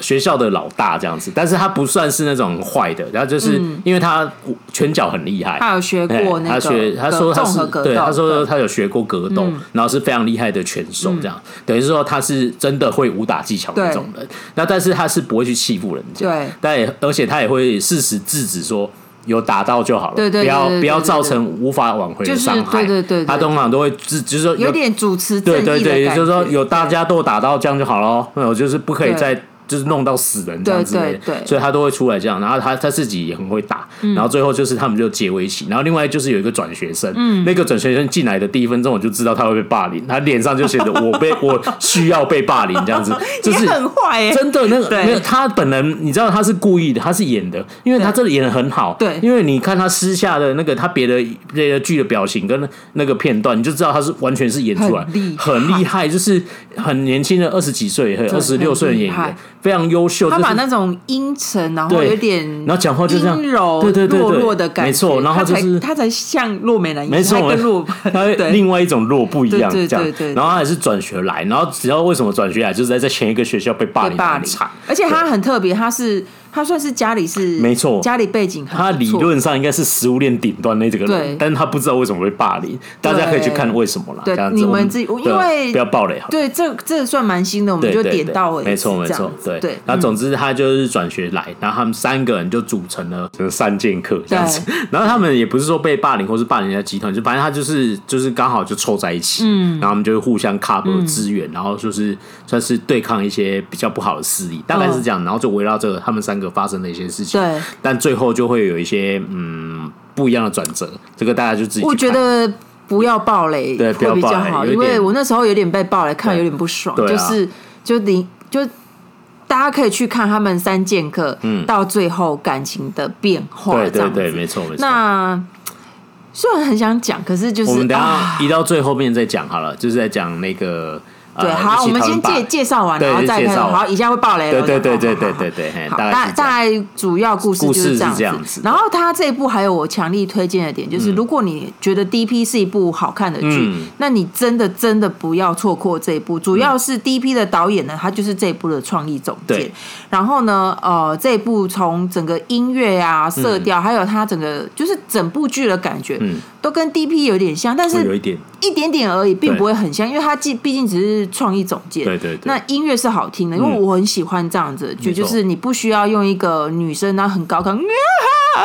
学校的老大这样子，但是他不算是那种坏的，然后就是因为他拳脚很厉害，他有学过那个，他学他说他是对，他说他有学过格斗，然后是非常厉害的拳手，这样。等于是说他是真的会武打技巧那种人。那但是他是不会去欺负人家，对，但也而且他也会适时制止说有打到就好了对对，不要不要造成无法挽回的伤害。对对对，他通常都会只，就是说有点主持对对对，就是说有大家都打到这样就好了，那我就是不可以再。就是弄到死人这样子，对，所以他都会出来这样。然后他他自己也很会打，然后最后就是他们就结为一起。然后另外就是有一个转学生，那个转学生进来的第一分钟我就知道他会被霸凌，他脸上就写着 我被我需要被霸凌这样子，就是很坏，真的那个没有他本人，你知道他是故意的，他是演的，因为他这里演的很好，对，因为你看他私下的那个他别的别的剧的表情跟那个片段，你就知道他是完全是演出来，很厉害，就是很年轻的二十几岁、二十六岁的演员。非常优秀。他把那种阴沉，然后有点，然后讲话就这样阴柔、对对对弱弱的感觉，没错。然后就是他才像洛美男，没错，跟洛，他另外一种弱不一样，对对对。然后他也是转学来，然后只要为什么转学来，就是在在前一个学校被霸凌很惨，而且他很特别，他是。他算是家里是没错，家里背景很他理论上应该是食物链顶端那这个人，但是他不知道为什么会霸凌，大家可以去看为什么啦。对，你们自己因为不要爆雷哈。对，这这算蛮新的，我们就点到为止。没错没错，对对。那总之他就是转学来，然后他们三个人就组成了这个三剑客这样子。然后他们也不是说被霸凌或是霸凌的集团，就反正他就是就是刚好就凑在一起，嗯，然后我们就互相 cover 资源，然后就是算是对抗一些比较不好的势力，大概是这样。然后就围绕这个他们三个发生的一些事情。对，但最后就会有一些嗯不一样的转折，这个大家就自己。我觉得不要暴雷，对，会比较好，因为我那时候有点被暴雷，看有点不爽，就是就你就大家可以去看他们三剑客，嗯，到最后感情的变化，对对对，没错没错。那虽然很想讲，可是就是我们等下移到最后面再讲好了，就是在讲那个。对，好，我们先介介绍完，然后再看。好，以下会爆雷。对对对对对对对。好，大大概主要故事就是这样子。然后他这一部还有我强力推荐的点，就是如果你觉得 D.P 是一部好看的剧，那你真的真的不要错过这一部。主要是 D.P 的导演呢，他就是这一部的创意总监。然后呢，呃，这一部从整个音乐啊、色调，还有他整个就是整部剧的感觉，都跟 D.P 有点像，但是有一点一点点而已，并不会很像，因为他既毕竟只是。创意总监，对对，那音乐是好听的，因为我很喜欢这样子，就就是你不需要用一个女生，那很高亢，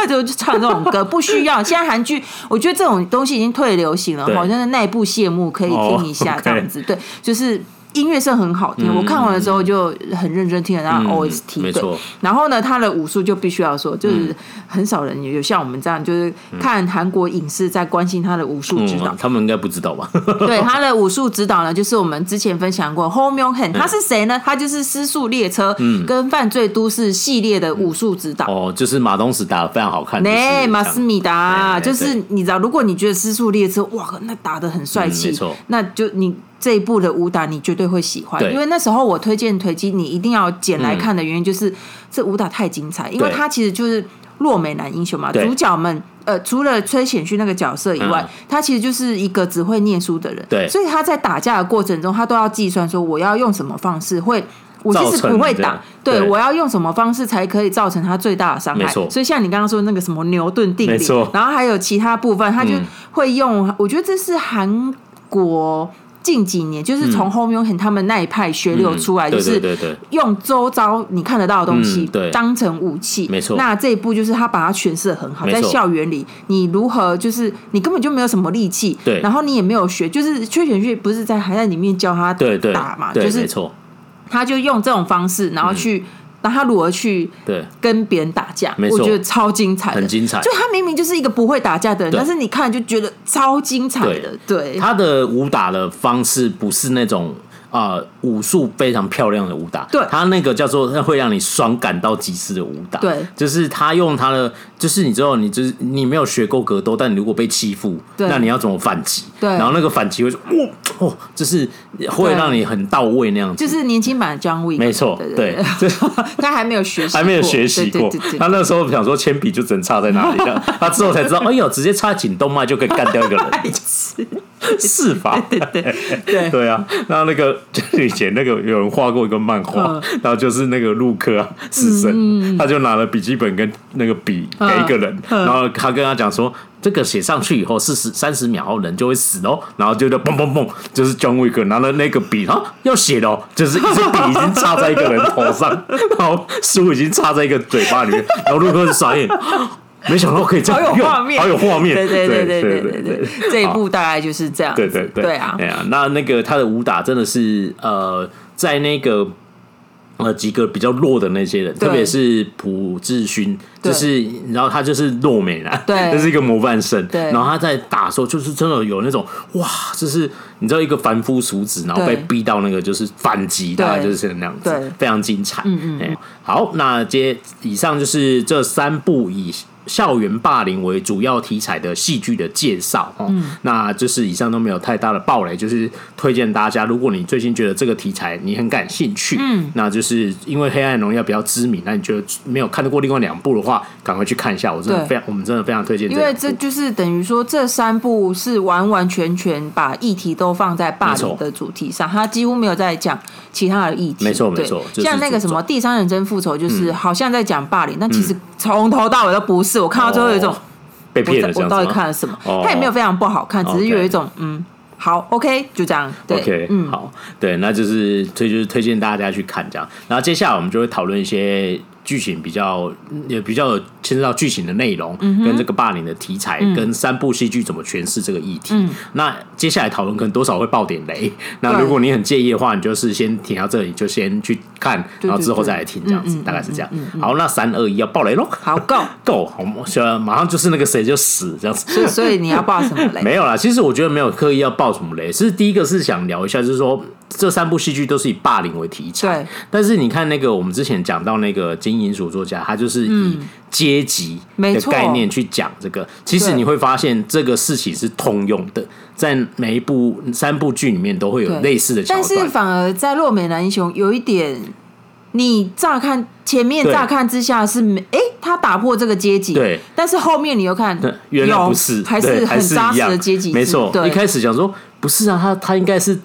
就 就唱这种歌，不需要。现在韩剧，我觉得这种东西已经退流行了，好像是内部谢幕可以听一下这样子，对，就是。音乐是很好听，我看完了之后就很认真听了他 OST。没错。然后呢，他的武术就必须要说，就是很少人有像我们这样，就是看韩国影视在关心他的武术指导。他们应该不知道吧？对，他的武术指导呢，就是我们之前分享过 Ho Myung Han，他是谁呢？他就是《失速列车》跟《犯罪都市》系列的武术指导。哦，就是马东石打的非常好看。对，马斯米达，就是你知道，如果你觉得《失速列车》哇，那打的很帅气，没错，那就你。这一部的武打你绝对会喜欢，因为那时候我推荐推机，你一定要捡来看的原因就是这武打太精彩，因为它其实就是弱美男英雄嘛，主角们呃除了崔显旭那个角色以外，他其实就是一个只会念书的人，对，所以他在打架的过程中，他都要计算说我要用什么方式会，我其实不会打，对，我要用什么方式才可以造成他最大的伤害，所以像你刚刚说那个什么牛顿定理，然后还有其他部分，他就会用，我觉得这是韩国。近几年，就是从后面他们那一派学流出来，就是用周遭你看得到的东西当成武器。没错，那这一步就是他把它诠释的很好，在校园里，你如何就是你根本就没有什么力气，对，然后你也没有学，就是崔选旭不是在还在里面教他打嘛，就是他就用这种方式，然后去。那他如何去对跟别人打架？我觉得超精彩，很精彩。就他明明就是一个不会打架的人，但是你看就觉得超精彩的。对，他的武打的方式不是那种。啊，武术非常漂亮的武打，对，他那个叫做会让你爽感到极致的武打，对，就是他用他的，就是你知道，你就是你没有学过格斗，但你如果被欺负，那你要怎么反击？对，然后那个反击会说，哦哦，就是会让你很到位那样子，就是年轻版的 John Wick，没错，对，他还没有学习，还没有学习过，他那时候想说铅笔就只能插在哪里，他之后才知道，哎呦，直接插颈动脉就可以干掉一个人，是。吧？对对对对。啊，然后那个。就以前那个有人画过一个漫画，然后就是那个陆克啊，死神，他就拿了笔记本跟那个笔给一个人，然后他跟他讲说，这个写上去以后四十三十秒后人就会死哦，然后就就嘣嘣嘣，就是 John Wick 拿了那个笔啊要写哦，就是一支笔已经插在一个人头上，然后书已经插在一个嘴巴里面，然后陆克是傻眼。没想到可以这样，好有画面，好有画面，对对对对对对对，这一部大概就是这样，对对对，对啊，哎呀，那那个他的武打真的是呃，在那个呃几个比较弱的那些人，特别是朴智勋，就是然后他就是弱美男，对，这是一个模范生，对，然后他在打的时候就是真的有那种哇，就是你知道一个凡夫俗子，然后被逼到那个就是反击，大概就是那样子，非常精彩，嗯嗯，好，那接以上就是这三部以。校园霸凌为主要题材的戏剧的介绍哦。嗯，那就是以上都没有太大的暴雷，就是推荐大家，如果你最近觉得这个题材你很感兴趣，嗯，那就是因为《黑暗荣耀》比较知名，那你觉得没有看过另外两部的话，赶快去看一下。我真的非常，我们真的非常推荐。因为这就是等于说，这三部是完完全全把议题都放在霸凌的主题上，他几乎没有在讲其他的议题。没错，没错。像那个什么《第三人真复仇》，就是好像在讲霸凌，但其实从头到尾都不是。我看到最后有一种被骗了，我到底看了什么？它也没有非常不好看，只是有一种嗯，好，OK，就这样。对，嗯，好，对，那就是推就是推荐大家去看这样。然后接下来我们就会讨论一些。剧情比较也比较牵涉到剧情的内容，跟这个霸凌的题材，跟三部戏剧怎么诠释这个议题。那接下来讨论可能多少会爆点雷。那如果你很介意的话，你就是先停到这里，就先去看，然后之后再来听，这样子大概是这样。好，那三二一要爆雷喽！好，Go Go，好，马上就是那个谁就死这样子。所以，所以你要爆什么雷？没有啦，其实我觉得没有刻意要爆什么雷，是第一个是想聊一下，就是说。这三部戏剧都是以霸凌为题材，对。但是你看那个，我们之前讲到那个金银鼠作家，他就是以阶级的概念去讲这个。其实你会发现，这个事情是通用的，在每一部三部剧里面都会有类似的桥段。但是反而在《落美男英雄》有一点，你乍看前面乍看之下是没，哎，他打破这个阶级，对。但是后面你又看，原来不是，还是很扎实的阶级。没错，一开始讲说不是啊，他他应该是。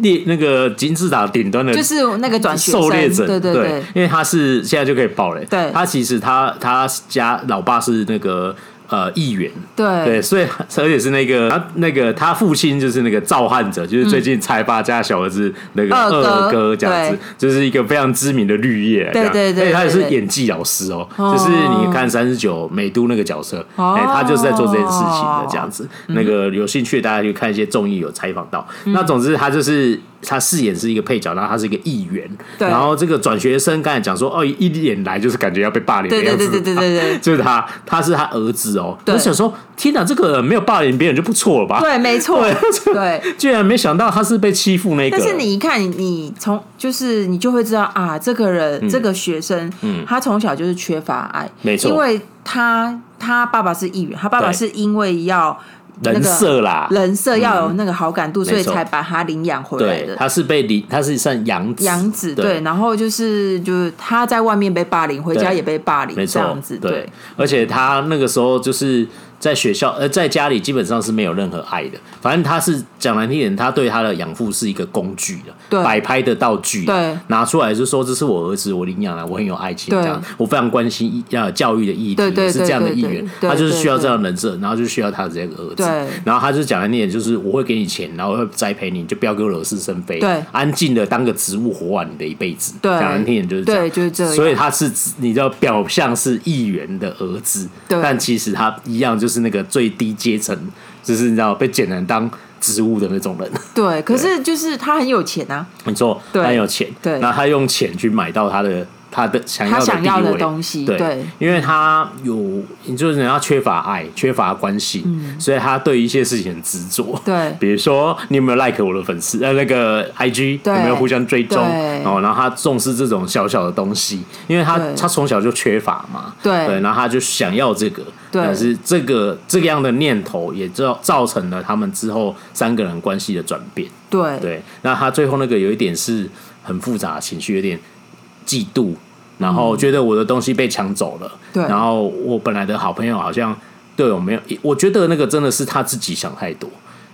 列那个金字塔顶端的，就是那个转狩猎者，对对对，因为他是现在就可以爆了，对，他其实他他家老爸是那个。呃，议员。对。对，所以而且是那个他那个他父亲就是那个造汉者，就是最近财阀家小儿子那个二哥这样子，就是一个非常知名的绿叶，对对对，他也是演技老师哦，就是你看三十九美都那个角色，哎，他就是在做这件事情的这样子。那个有兴趣大家去看一些综艺有采访到。那总之他就是他饰演是一个配角，然后他是一个议员，然后这个转学生刚才讲说哦，一脸来就是感觉要被霸凌的样子，对对对对对，就是他他是他儿子哦。我想说，天哪，这个没有霸凌别人就不错了吧？对，没错，对，居然没想到他是被欺负那个。但是你一看，你从就是你就会知道啊，这个人这个学生，嗯，他从小就是缺乏爱，没错，因为他他爸爸是议员，他爸爸是因为要。人设啦，人设要有那个好感度，所以才把他领养回来的。他是被领，他是算养子，养子对。然后就是就是他在外面被霸凌，回家也被霸凌，这样子对。而且他那个时候就是。在学校呃，在家里基本上是没有任何爱的。反正他是讲难听点，他对他的养父是一个工具的，摆拍的道具。对，拿出来就说这是我儿子，我领养了，我很有爱情这样。我非常关心要教育的议题，是这样的议员。他就是需要这样的人设，然后就需要他的这个儿子。然后他就讲难听点，就是我会给你钱，然后会栽培你，就不要给我惹是生非。对，安静的当个植物活完你的一辈子。对，讲难听点就是这样。就是这样。所以他是你知道表象是议员的儿子，但其实他一样就是。是那个最低阶层，就是你知道被捡来当植物的那种人。对，可是就是他很有钱啊，没错，他很有钱。对，那他用钱去买到他的。他的想要的，想要的东西，对，因为他有，就是人家缺乏爱，缺乏关系，所以他对一些事情很执着，对，比如说你有没有 like 我的粉丝，呃，那个 IG 有没有互相追踪，哦，然后他重视这种小小的东西，因为他他从小就缺乏嘛，对，然后他就想要这个，但是这个这个样的念头也造造成了他们之后三个人关系的转变，对，对，那他最后那个有一点是很复杂的情绪，有点。嫉妒，然后觉得我的东西被抢走了，对，然后我本来的好朋友好像对我没有，我觉得那个真的是他自己想太多，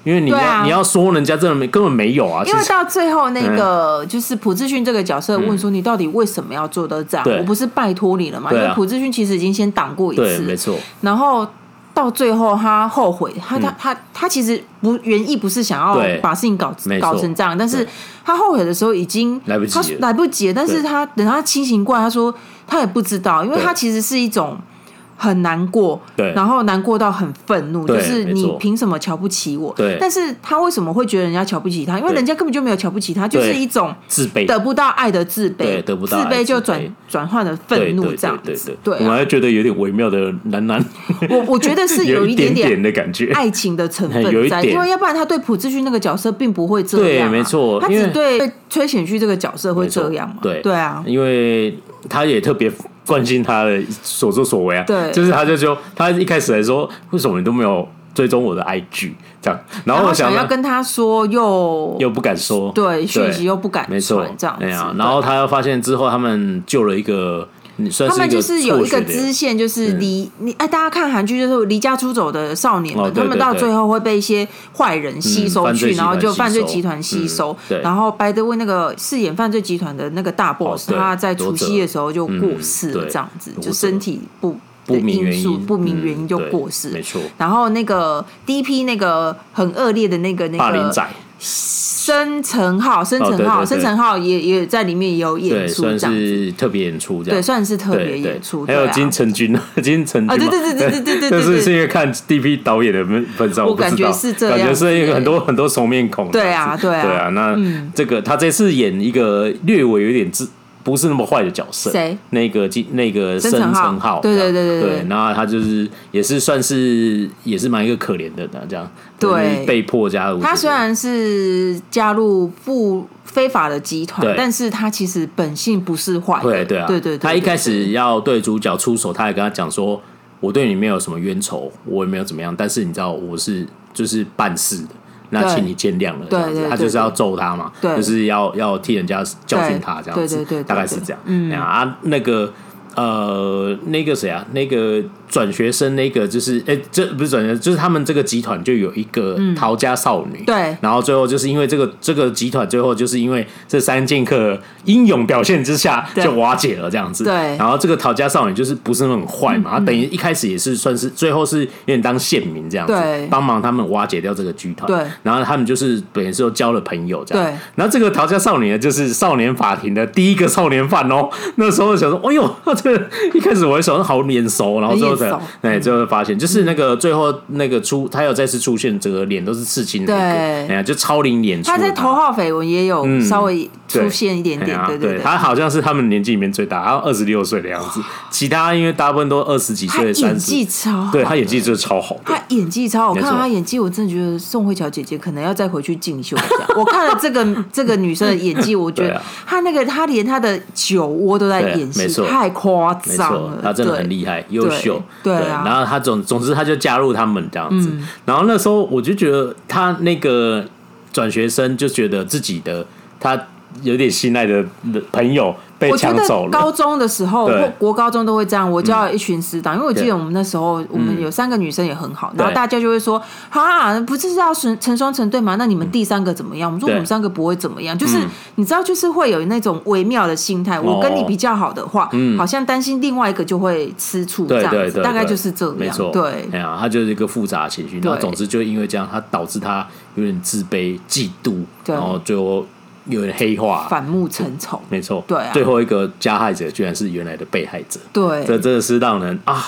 因为你要你要说人家真的没根本没有啊，因为到最后那个就是朴智勋这个角色问说，你到底为什么要做到这样？我不是拜托你了吗？因为朴智勋其实已经先挡过一次，没错，然后。到最后，他后悔，他他他他其实不原意不是想要把事情搞搞成这样，但是他后悔的时候已经来不及，来不及。但是他等他清醒过来，他说他也不知道，因为他其实是一种。很难过，对，然后难过到很愤怒，就是你凭什么瞧不起我？对，但是他为什么会觉得人家瞧不起他？因为人家根本就没有瞧不起他，就是一种自卑，得不到爱的自卑，得不到自卑就转转换了愤怒这样子。对，我还觉得有点微妙的男男，我我觉得是 有一点点的感觉，爱情的成分 在，因为要不然他对朴智勋那个角色并不会这样，没错，他只对崔显旭这个角色会这样嘛？对，对啊，因为。他也特别关心他的所作所为啊。对，就是他就说，他一开始来说，为什么你都没有追踪我的 IG 这样？然后我想要跟他说，又又不敢说，对，讯息又不敢没错，这样子。然后他又发现之后，他们救了一个。他们就是有一个支线，就是离你哎，大家看韩剧就是离家出走的少年们，他们到最后会被一些坏人吸收去，然后就犯罪集团吸收。然后白德威那个饰演犯罪集团的那个大 boss，他在除夕的时候就过世了，这样子就身体不不明因素不明原因就过世，没错。然后那个第一批那个很恶劣的那个那个。申成浩，申成浩，申成浩也也在里面也有演出，算是特别演出，这样对，算是特别演出。还有金城君，金城君，对对对对对对对，但是是因为看 DP 导演的本上，我感觉是这样，感觉是一个很多很多熟面孔。对啊，对啊，对啊。那这个他这次演一个略微有点自。不是那么坏的角色，谁？那个金那个申成浩，对对对对对，然后他就是也是算是也是蛮一个可怜的这样，对，被迫加入。他虽然是加入不非法的集团，但是他其实本性不是坏。对对啊，对对。他一开始要对主角出手，他也跟他讲说：“我对你没有什么冤仇，我也没有怎么样，但是你知道我是就是办事的。”那请你见谅了，这样子，他就是要揍他嘛，就是要要替人家教训他这样子，大概是这样。嗯啊，那个呃，那个谁啊，那个。转学生那个就是，哎、欸，这不是转学生，就是他们这个集团就有一个逃家少女，嗯、对，然后最后就是因为这个这个集团最后就是因为这三剑客英勇表现之下就瓦解了这样子，对，然后这个逃家少女就是不是很坏嘛，嗯、等于一开始也是算是最后是有点当县民这样子，对，帮忙他们瓦解掉这个剧团，对，然后他们就是等于说交了朋友这样，对，然后这个逃家少女呢就是少年法庭的第一个少年犯哦，那时候想说，哎呦，这个一开始我一想好眼熟，然后之后。对，最后发现就是那个最后那个出，他有再次出现，整个脸都是刺青的，对，哎呀，就超龄脸。他在头号绯闻也有稍微出现一点点，对。对对。他好像是他们年纪里面最大，然后二十六岁的样子，其他因为大部分都二十几岁，三十。演技超，对他演技真的超好，他演技超好，看到他演技，我真的觉得宋慧乔姐姐可能要再回去进修一下。我看了这个 这个女生的演技，我觉得她那个她连她的酒窝都在演戏，太夸张了，她真的很厉害，优秀。对啊，然后他总总之他就加入他们这样子，嗯、然后那时候我就觉得他那个转学生就觉得自己的他有点信赖的朋友。被抢走了。高中的时候或国高中都会这样。我叫一群死党，因为我记得我们那时候我们有三个女生也很好，然后大家就会说：“啊，不是要成成双成对吗？那你们第三个怎么样？”我们说：“我们三个不会怎么样。”就是你知道，就是会有那种微妙的心态。我跟你比较好的话，好像担心另外一个就会吃醋这样子，大概就是这样。没错，对，哎呀，他就是一个复杂情绪。然后总之就因为这样，他导致他有点自卑、嫉妒，然后最后。有点黑化，反目成仇，没错，对啊，最后一个加害者居然是原来的被害者，对，这真的是让人啊，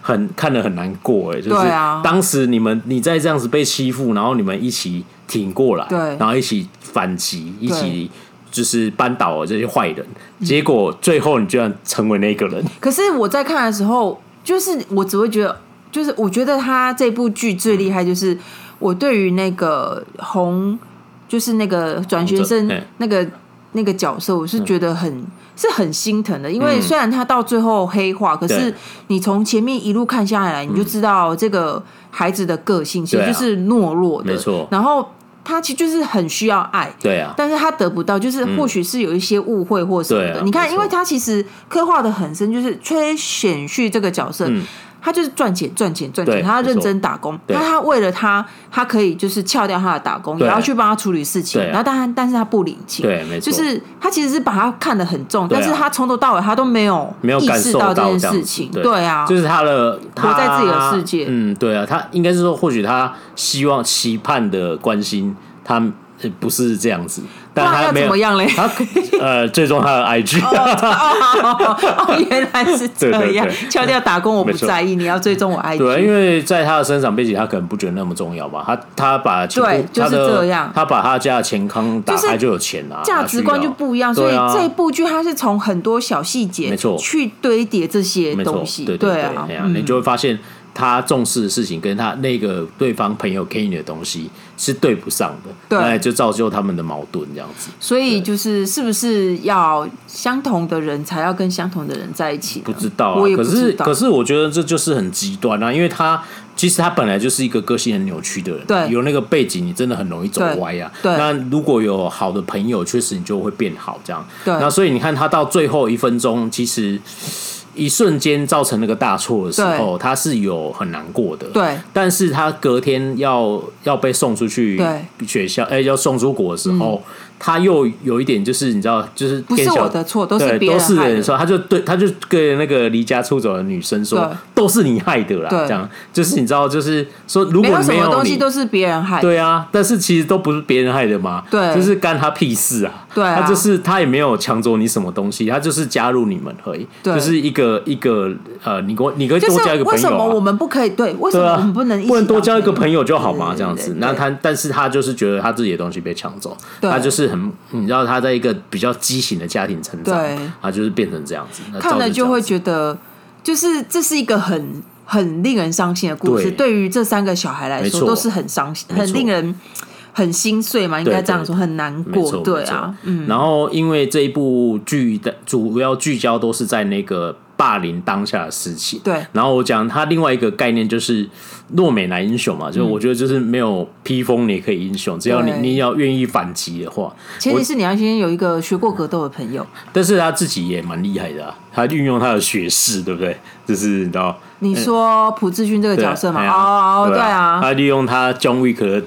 很看得很难过哎，就是当时你们你在这样子被欺负，然后你们一起挺过来，对，然后一起反击，一起就是扳倒了这些坏人，结果最后你居然成为那个人。可是我在看的时候，就是我只会觉得，就是我觉得他这部剧最厉害，就是我对于那个红。就是那个转学生那个那个角色，我是觉得很是很心疼的，因为虽然他到最后黑化，可是你从前面一路看下来，你就知道这个孩子的个性其实就是懦弱的，没错。然后他其实就是很需要爱，对啊，但是他得不到，就是或许是有一些误会或什么的。你看，因为他其实刻画的很深，就是崔显旭这个角色。他就是赚钱，赚钱，赚钱。他认真打工，那他为了他，他可以就是撬掉他的打工，也要去帮他处理事情。然后，但但是他不领情，对，没错。就是他其实是把他看得很重，但是他从头到尾他都没有没有意识到这件事情。对啊，就是他的活在自己的世界。嗯，对啊，他应该是说，或许他希望期盼的关心，他不是这样子。但他没有怎么样嘞？他呃，最终他的 IG 哦，原来是这样。敲掉打工我不在意，你要追踪我 IG。对，因为在他的生长背景，他可能不觉得那么重要吧。他他把对就是这样，他把他家的钱康打开就有钱啊，价值观就不一样。所以这部剧他是从很多小细节没错去堆叠这些东西。对啊，你就会发现。他重视的事情跟他那个对方朋友给你的东西是对不上的，对，就造就他们的矛盾这样子。所以就是是不是要相同的人才要跟相同的人在一起？不知道啊，可是可是我觉得这就是很极端啊，因为他其实他本来就是一个个性很扭曲的人，对，有那个背景，你真的很容易走歪啊。对，那如果有好的朋友，确实你就会变好这样。对，那所以你看他到最后一分钟，其实。一瞬间造成那个大错的时候，他是有很难过的。对，但是他隔天要要被送出去学校，哎，要送出国的时候。嗯他又有一点，就是你知道，就是不是我的错，都是别人都是人说，他就对，他就跟那个离家出走的女生说，都是你害的啦。这样。就是你知道，就是说，如果没有东西都是别人害，对啊，但是其实都不是别人害的嘛，对，就是干他屁事啊。对，他就是他也没有抢走你什么东西，他就是加入你们而已，就是一个一个呃，你我你可以多交一个朋友，为什么我们不可以？对，为什么我们不能不能多交一个朋友就好嘛？这样子，那他但是他就是觉得他自己的东西被抢走，他就是。很，你知道他在一个比较畸形的家庭成长，对，他就是变成这样子，看了就会觉得，就是这是一个很很令人伤心的故事。对于这三个小孩来说，都是很伤心，很令人很心碎嘛，应该这样说，很难过。对啊，嗯。然后，因为这一部剧的主要聚焦都是在那个。霸凌当下的事情，对。然后我讲他另外一个概念就是弱美男英雄嘛，就我觉得就是没有披风你也可以英雄，只要你你要愿意反击的话，前提是你要先有一个学过格斗的朋友。但是他自己也蛮厉害的啊，他运用他的学识，对不对？就是你知道，你说朴智勋这个角色嘛？哦，对啊，他利用他 John Wick 的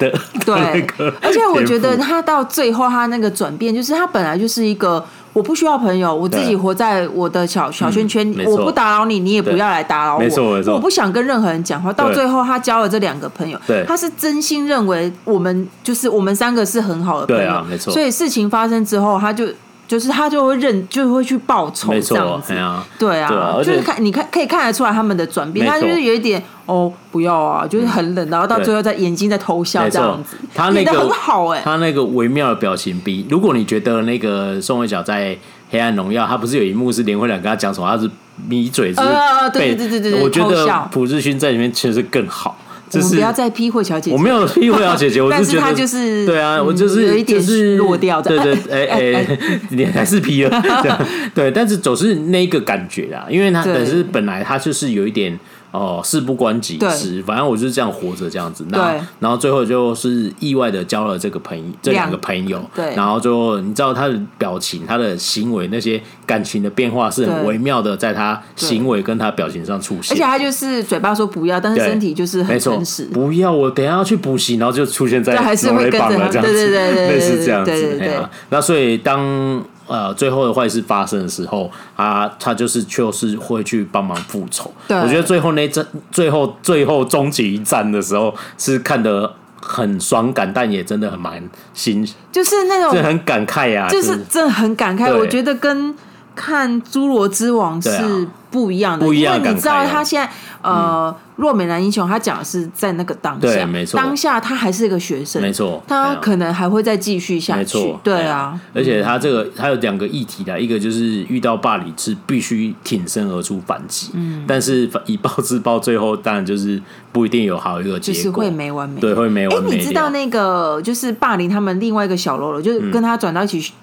对，而且我觉得他到最后他那个转变，就是他本来就是一个。我不需要朋友，我自己活在我的小小圈圈，嗯、我不打扰你，你也不要来打扰我。没错没错，我不想跟任何人讲话。到最后，他交了这两个朋友，他是真心认为我们就是我们三个是很好的朋友。啊、没错。所以事情发生之后，他就就是他就会认，就会去报仇这样子。对啊，对啊，就是看你看可以看得出来他们的转变，他就是有一点。哦，不要啊，就是很冷，然后到最后在眼睛在偷笑这样子，他那个很好哎，他那个微妙的表情比，如果你觉得那个宋慧乔在《黑暗荣耀》，他不是有一幕是连慧良跟他讲什么，他是抿嘴，呃，对对对对对，我觉得朴智勋在里面其实更好，就是不要再批慧乔姐姐，我没有批慧乔姐姐，我是觉得她就是对啊，我就是有一点是落掉的，对对，哎哎，你还是批了，对，但是总是那个感觉啦，因为她本是本来她就是有一点。哦，事不关己事，反正我就是这样活着，这样子。那然后最后就是意外的交了这个朋友，这两个朋友。对，然后就你知道他的表情、他的行为那些感情的变化是很微妙的，在他行为跟他表情上出现。而且他就是嘴巴说不要，但是身体就是很诚实。不要，我等下要去补习，然后就出现在还是会跟着这样子，对对对对，类似这样子。对。那所以当。呃，最后的坏事发生的时候，他他就是就是会去帮忙复仇。对，我觉得最后那战，最后最后终极一战的时候，是看得很爽感，但也真的很蛮心，就是那种很感慨呀、啊，就是真的很感慨。我觉得跟看《侏罗之王》是不一样的，不一样，因为你知道他现在呃。弱美男英雄，他讲的是在那个当下，没错，当下他还是一个学生，没错，他可能还会再继续下去，没，对啊。而且他这个他有两个议题的，一个就是遇到霸凌是必须挺身而出反击，嗯，但是以暴制暴，最后当然就是不一定有好一个结果，就是会没完没了，对，会没完。哎，你知道那个就是霸凌他们另外一个小喽啰，就是跟他转到一起。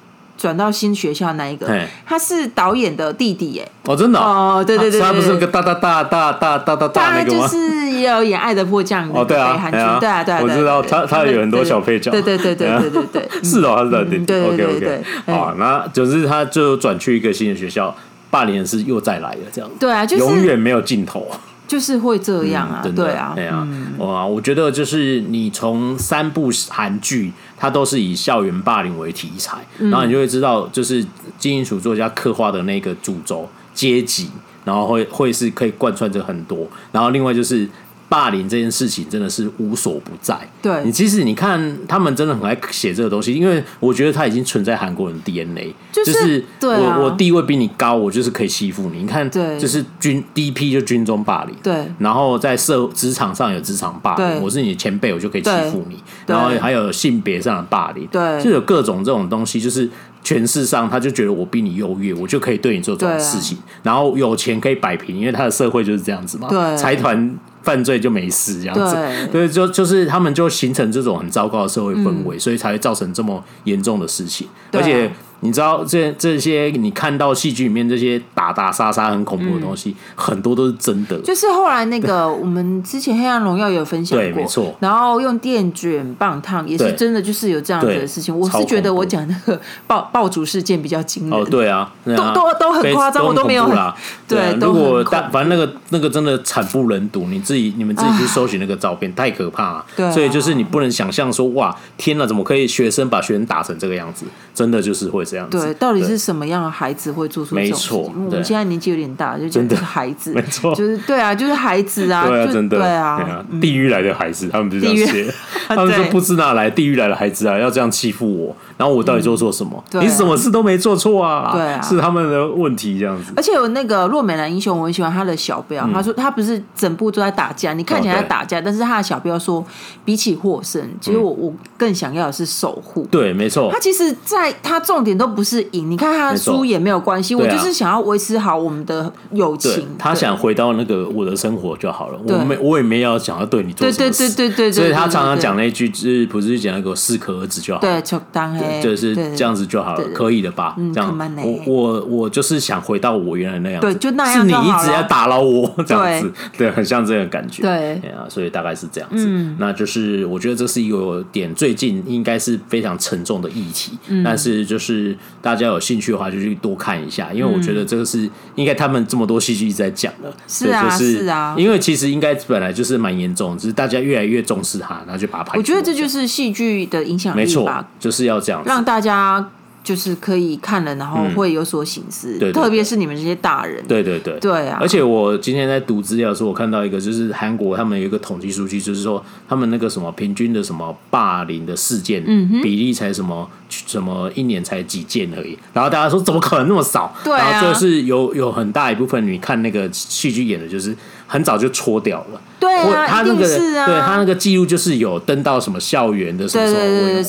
转到新学校那一个，他是导演的弟弟耶。哦，真的哦，对对对，他不是个大大大大大大大大那个吗？就是也有演《爱的迫降》哦，对啊，对啊，对啊，我知道他他有很多小配角，对对对对对对对，是哦，他是弟弟，对对对对，好，那就是他就转去一个新的学校，霸凌是又再来了，这样，对啊，就永远没有尽头。就是会这样啊，嗯、对啊，对啊，哇、嗯！我觉得就是你从三部韩剧，它都是以校园霸凌为题材，嗯、然后你就会知道，就是金英淑作家刻画的那个主轴阶级，然后会会是可以贯穿着很多，然后另外就是。霸凌这件事情真的是无所不在。对，你其实你看他们真的很爱写这个东西，因为我觉得他已经存在韩国人 DNA，就是我我地位比你高，我就是可以欺负你。你看，就是军第一批就军中霸凌，对，然后在社职场上有职场霸凌，我是你的前辈，我就可以欺负你。然后还有性别上的霸凌，对，就有各种这种东西，就是。确权势上，他就觉得我比你优越，我就可以对你做这种事情，然后有钱可以摆平，因为他的社会就是这样子嘛。对，财团犯罪就没事这样子。对，就就是他们就形成这种很糟糕的社会氛围，所以才会造成这么严重的事情，而且。你知道这这些你看到戏剧里面这些打打杀杀很恐怖的东西，嗯、很多都是真的。就是后来那个我们之前《黑暗荣耀》有分享过，对，没错。然后用电卷棒烫也是真的，就是有这样子的事情。我是觉得我讲那个爆爆竹事件比较惊人。哦，对啊，对啊都都都很夸张，我都没有啦。对，对啊、如果但反正那个那个真的惨不忍睹，你自己你们自己去搜寻那个照片，太可怕了。对、啊，所以就是你不能想象说哇，天哪，怎么可以学生把学生打成这个样子？真的就是会这样子。对。到底是什么样的孩子会做出这种事情？没错，我们现在年纪有点大，就讲是孩子，没错，就是对啊，就是孩子啊，对啊，真的，对啊，地狱来的孩子，他们就这样写，他们说 不知哪来地狱来的孩子啊，要这样欺负我，然后我到底做错什么？你什么事都没做错啊，对啊，是他们的问题这样子。而且有那个洛美男英雄，我很喜欢他的小标，他说他不是整部都在打架，你看起来在打架，但是他的小标说，比起获胜，其实我我更想要的是守护。对，没错。他其实在他重点都不是赢。你看他输也没有关系，我就是想要维持好我们的友情。他想回到那个我的生活就好了，我没我也没要想要对你做什么事。对对对对，所以他常常讲那句就是不是讲那个适可而止就好，对，就当就是这样子就好了，可以的吧？这样，我我我就是想回到我原来那样子，对，就那样。是你一直在打扰我这样子，对，很像这个感觉，对啊，所以大概是这样子。那就是我觉得这是一个点，最近应该是非常沉重的议题，但是就是大家。有兴趣的话，就去多看一下，因为我觉得这个是应该他们这么多戏剧一直在讲的，是啊，是啊，因为其实应该本来就是蛮严重，只是大家越来越重视它，然后就把它拍。我觉得这就是戏剧的影响力吧，没错，就是要这样让大家。就是可以看了，然后会有所醒思，特别是你们这些大人。对对对，对啊！而且我今天在读资料的时候，我看到一个，就是韩国他们有一个统计数据，就是说他们那个什么平均的什么霸凌的事件嗯比例才什么什么一年才几件而已。然后大家说怎么可能那么少？对啊，然后就是有有很大一部分，你看那个戏剧演的，就是很早就戳掉了。对啊，他那个对他那个记录就是有登到什么校园的什么什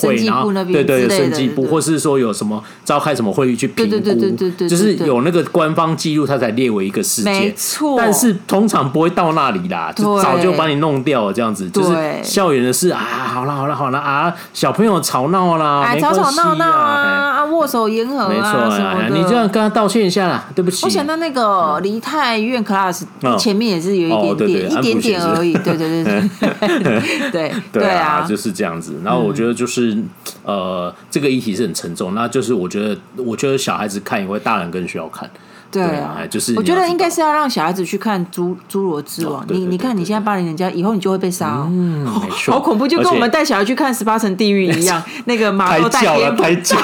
么委员会，然后对对生技部，或是说有什么召开什么会议去评估，就是有那个官方记录，他才列为一个事件。没错，但是通常不会到那里啦，就早就把你弄掉了，这样子。就是校园的事啊，好了好了好了啊，小朋友吵闹啦，吵吵闹闹啊，握手言和，没错，你这样跟他道歉一下啦，对不起。我想到那个梨泰院 class 前面也是有一点点，一点点。而已，对对对对 对对啊，就是这样子。然后我觉得就是呃，这个议题是很沉重。那就是我觉得，我觉得小孩子看，也会大人更需要看。对啊，就是我觉得应该是要让小孩子去看《侏侏罗之王》。你你看，你现在霸凌人家，以后你就会被杀。嗯，好恐怖，就跟我们带小孩去看《十八层地狱》一样。那个马都带了，太久了。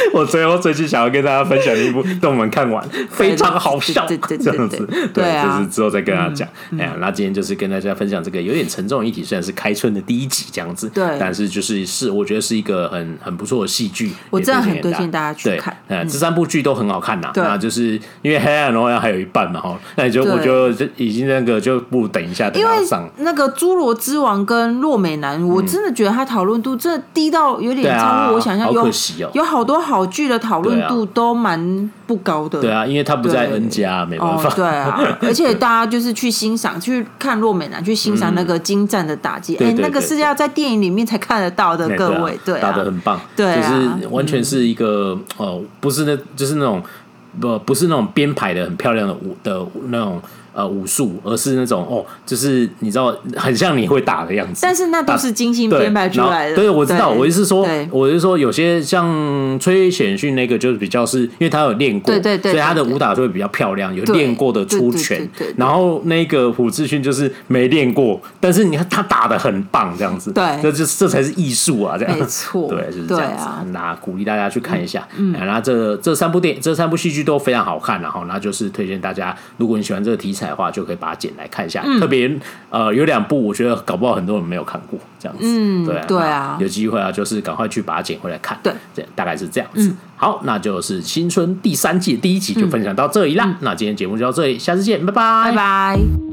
我最后最近想要跟大家分享的一部，等我们看完非常好笑，这样子，对，就是之后再跟大家讲。哎呀，那今天就是跟大家分享这个有点沉重的议题，虽然是开春的第一集这样子，对，但是就是是我觉得是一个很很不错的戏剧，我真的很推荐大家去看。哎，这三部剧都很好看呐，那就是因为《黑暗荣耀》还有一半嘛哈，那你就我就已经那个就不等一下等它上。那个《侏罗之王》跟《洛美男》，我真的觉得他讨论度真的低到有点超乎我想象，有有好多好。剧的讨论度都蛮不高的，对啊，因为他不在 N 家，没办法，对啊，而且大家就是去欣赏、去看洛美男，去欣赏那个精湛的打击，哎，那个是要在电影里面才看得到的，各位，对，打的很棒，对，就是完全是一个呃，不是那，就是那种不不是那种编排的很漂亮的舞的那种。呃，武术，而是那种哦，就是你知道，很像你会打的样子。但是那都是精心编排出来的。对，我知道。我意思是说，我是说，有些像崔显训那个，就是比较是因为他有练过，对对对，所以他的武打就会比较漂亮，有练过的出拳。然后那个朴志勋就是没练过，但是你看他打的很棒，这样子。对，这就这才是艺术啊，这样。没错，对，就是这样子。那鼓励大家去看一下。嗯。然后这这三部电影，这三部戏剧都非常好看，然后那就是推荐大家，如果你喜欢这个题材。的话就可以把它剪来看一下，特别呃有两部，我觉得搞不好很多人没有看过，这样子，嗯，对对啊，有机会啊，就是赶快去把它剪回来看，对，这大概是这样子。好，那就是新春第三季第一集就分享到这里啦。那今天节目就到这里，下次见，拜拜，拜拜。